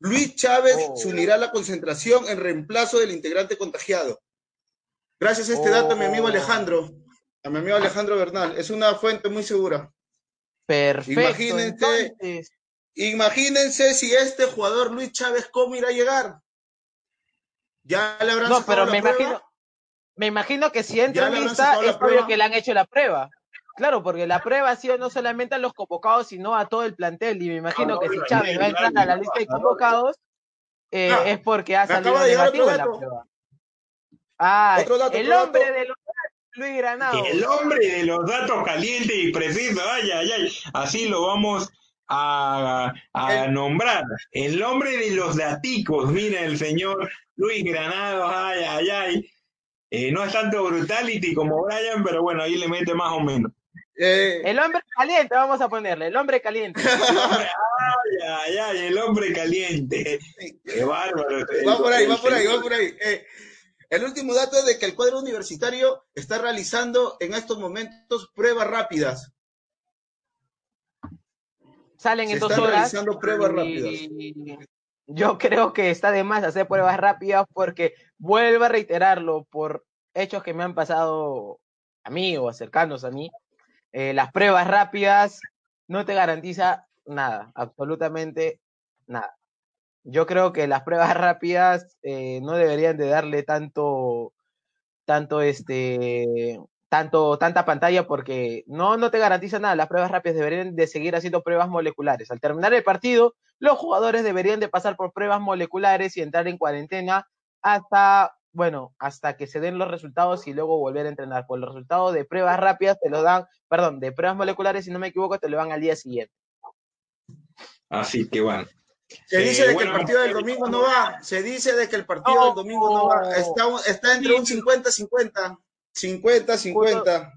Luis Chávez oh. se unirá a la concentración en reemplazo del integrante contagiado. Gracias a este dato, mi amigo oh. Alejandro a mi amigo Alejandro Bernal. Es una fuente muy segura. Perfecto. Imagínense, imagínense si este jugador Luis Chávez, ¿cómo irá a llegar? Ya le habrán No, pero me imagino, me imagino que si entra en lista es obvio que le han hecho la prueba. Claro, porque la prueba ha sido no solamente a los convocados, sino a todo el plantel. Y me imagino que si Chávez va a entrar a la lista de convocados, eh, es porque ha salido negativo en la prueba. Ah, el hombre de los Luis Granado. El hombre de los datos calientes y precisos, ay, ay, ay, así lo vamos a, nombrar. El hombre de los daticos, mira el señor Luis Granado, ay, ay, ay. Eh, no es tanto brutality como Brian, pero bueno, ahí le mete más o menos. Eh, el hombre caliente, vamos a ponerle, el hombre caliente. [laughs] ay, ay, ay, el hombre caliente. Qué bárbaro. Va por ahí, va por ahí, va por ahí. [laughs] Eh, el último dato es de que el cuadro universitario está realizando en estos momentos pruebas rápidas. Salen en dos horas. realizando pruebas rápidas. Yo creo que está de más hacer pruebas rápidas porque vuelvo a reiterarlo por hechos que me han pasado a mí o cercanos a mí. Eh, las pruebas rápidas no te garantiza nada, absolutamente nada yo creo que las pruebas rápidas eh, no deberían de darle tanto, tanto, este, tanto, tanta pantalla porque no, no te garantiza nada. Las pruebas rápidas deberían de seguir haciendo pruebas moleculares. Al terminar el partido, los jugadores deberían de pasar por pruebas moleculares y entrar en cuarentena hasta, bueno, hasta que se den los resultados y luego volver a entrenar. Por los resultados de pruebas rápidas te lo dan, perdón, de pruebas moleculares, si no me equivoco, te lo dan al día siguiente. Así que bueno, se dice de que el partido del domingo no va. Se dice de que el partido del domingo no va. Está, está entre un 50-50. 50-50.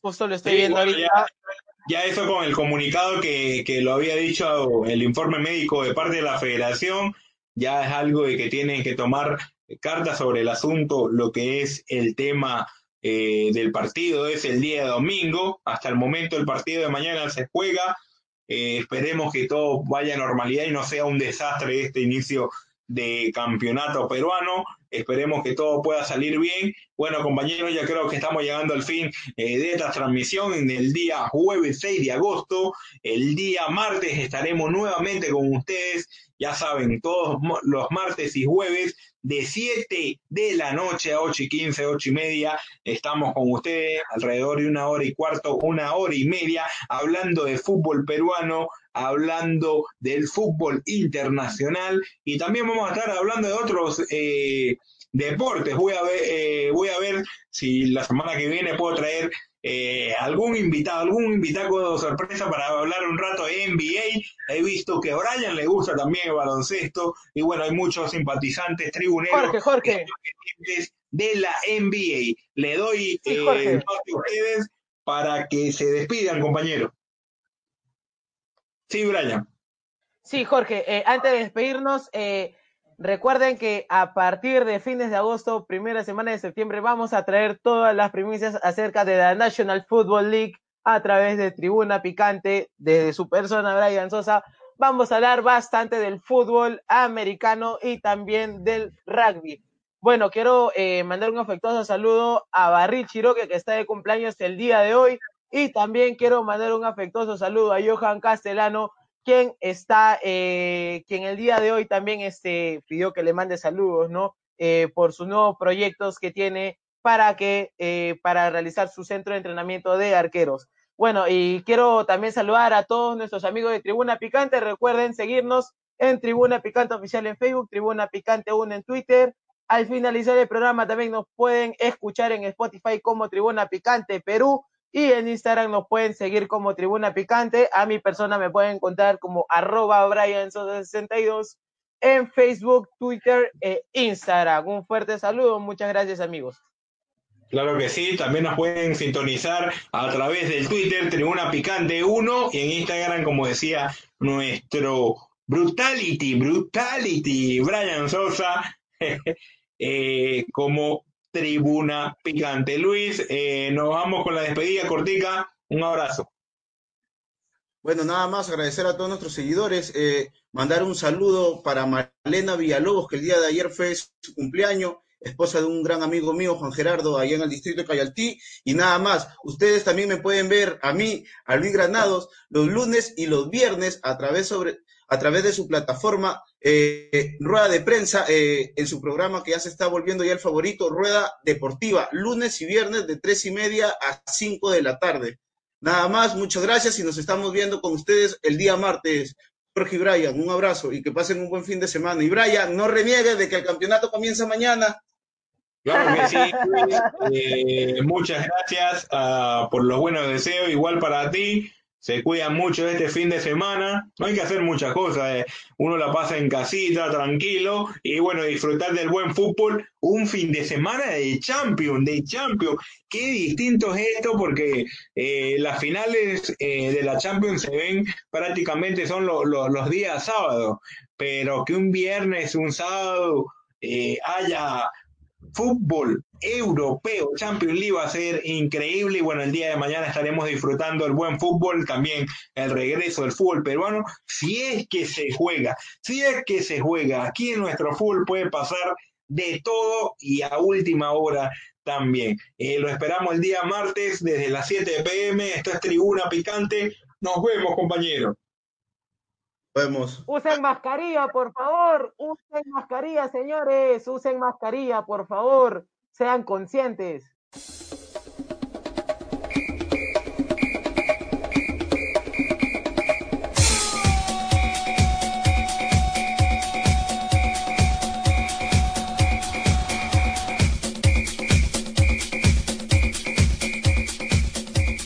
Justo, lo estoy viendo ahorita. Ya, eso con el comunicado que, que, lo había dicho el informe médico de parte de la federación, ya es algo de que tienen que tomar cartas sobre el asunto, lo que es el tema eh, del partido es el día de domingo. Hasta el momento el partido de mañana se juega eh, esperemos que todo vaya a normalidad y no sea un desastre este inicio de campeonato peruano. Esperemos que todo pueda salir bien. Bueno, compañeros, ya creo que estamos llegando al fin eh, de esta transmisión en el día jueves 6 de agosto. El día martes estaremos nuevamente con ustedes. Ya saben, todos los martes y jueves de 7 de la noche a 8 y 15, 8 y media. Estamos con ustedes alrededor de una hora y cuarto, una hora y media, hablando de fútbol peruano, hablando del fútbol internacional y también vamos a estar hablando de otros eh, deportes. Voy a ver, eh, voy a ver si la semana que viene puedo traer eh, algún invitado, algún invitado de sorpresa para hablar un rato de NBA. He visto que a Brian le gusta también el baloncesto y bueno, hay muchos simpatizantes tribuneros de la NBA. Le doy eh, el a ustedes para que se despidan, compañero. Sí, Brian. Sí, Jorge, eh, antes de despedirnos, eh, Recuerden que a partir de fines de agosto, primera semana de septiembre, vamos a traer todas las primicias acerca de la National Football League a través de Tribuna Picante, desde su persona, Brian Sosa. Vamos a hablar bastante del fútbol americano y también del rugby. Bueno, quiero eh, mandar un afectuoso saludo a Barril Chiroque, que está de cumpleaños el día de hoy. Y también quiero mandar un afectuoso saludo a Johan Castellano, quien está, eh, quien el día de hoy también este, pidió que le mande saludos, ¿no? Eh, por sus nuevos proyectos que tiene para que, eh, para realizar su centro de entrenamiento de arqueros. Bueno, y quiero también saludar a todos nuestros amigos de Tribuna Picante. Recuerden seguirnos en Tribuna Picante Oficial en Facebook, Tribuna Picante 1 en Twitter. Al finalizar el programa también nos pueden escuchar en Spotify como Tribuna Picante Perú y en Instagram nos pueden seguir como Tribuna Picante. A mi persona me pueden encontrar como arroba Brian62 en Facebook, Twitter e Instagram. Un fuerte saludo. Muchas gracias amigos. Claro que sí, también nos pueden sintonizar a través del Twitter, Tribuna Picante 1, y en Instagram, como decía nuestro Brutality, Brutality, Brian Sosa, [laughs] eh, como Tribuna Picante. Luis, eh, nos vamos con la despedida cortica. Un abrazo. Bueno, nada más agradecer a todos nuestros seguidores, eh, mandar un saludo para Marlena Villalobos, que el día de ayer fue su cumpleaños, esposa de un gran amigo mío, Juan Gerardo, allá en el distrito de Cayaltí, y nada más. Ustedes también me pueden ver a mí, a Luis Granados, los lunes y los viernes a través, sobre, a través de su plataforma eh, Rueda de Prensa, eh, en su programa que ya se está volviendo ya el favorito, Rueda Deportiva, lunes y viernes de tres y media a cinco de la tarde. Nada más, muchas gracias y nos estamos viendo con ustedes el día martes. Jorge y Brian, un abrazo y que pasen un buen fin de semana. Y Brian, no reniegues de que el campeonato comienza mañana. Claro que sí. Eh, muchas gracias uh, por los buenos deseos, igual para ti. Se cuidan mucho este fin de semana. No hay que hacer muchas cosas. Eh. Uno la pasa en casita, tranquilo. Y bueno, disfrutar del buen fútbol. Un fin de semana de Champions, de Champions. Qué distinto es esto porque eh, las finales eh, de la Champions se ven prácticamente son lo, lo, los días sábados. Pero que un viernes, un sábado eh, haya fútbol europeo, Champions League va a ser increíble y bueno, el día de mañana estaremos disfrutando el buen fútbol, también el regreso del fútbol peruano, si es que se juega, si es que se juega, aquí en nuestro fútbol puede pasar de todo y a última hora también. Eh, lo esperamos el día martes desde las 7 pm, esto es Tribuna Picante, nos vemos compañeros. Vemos. Usen mascarilla, por favor. Usen mascarilla, señores. Usen mascarilla, por favor. Sean conscientes.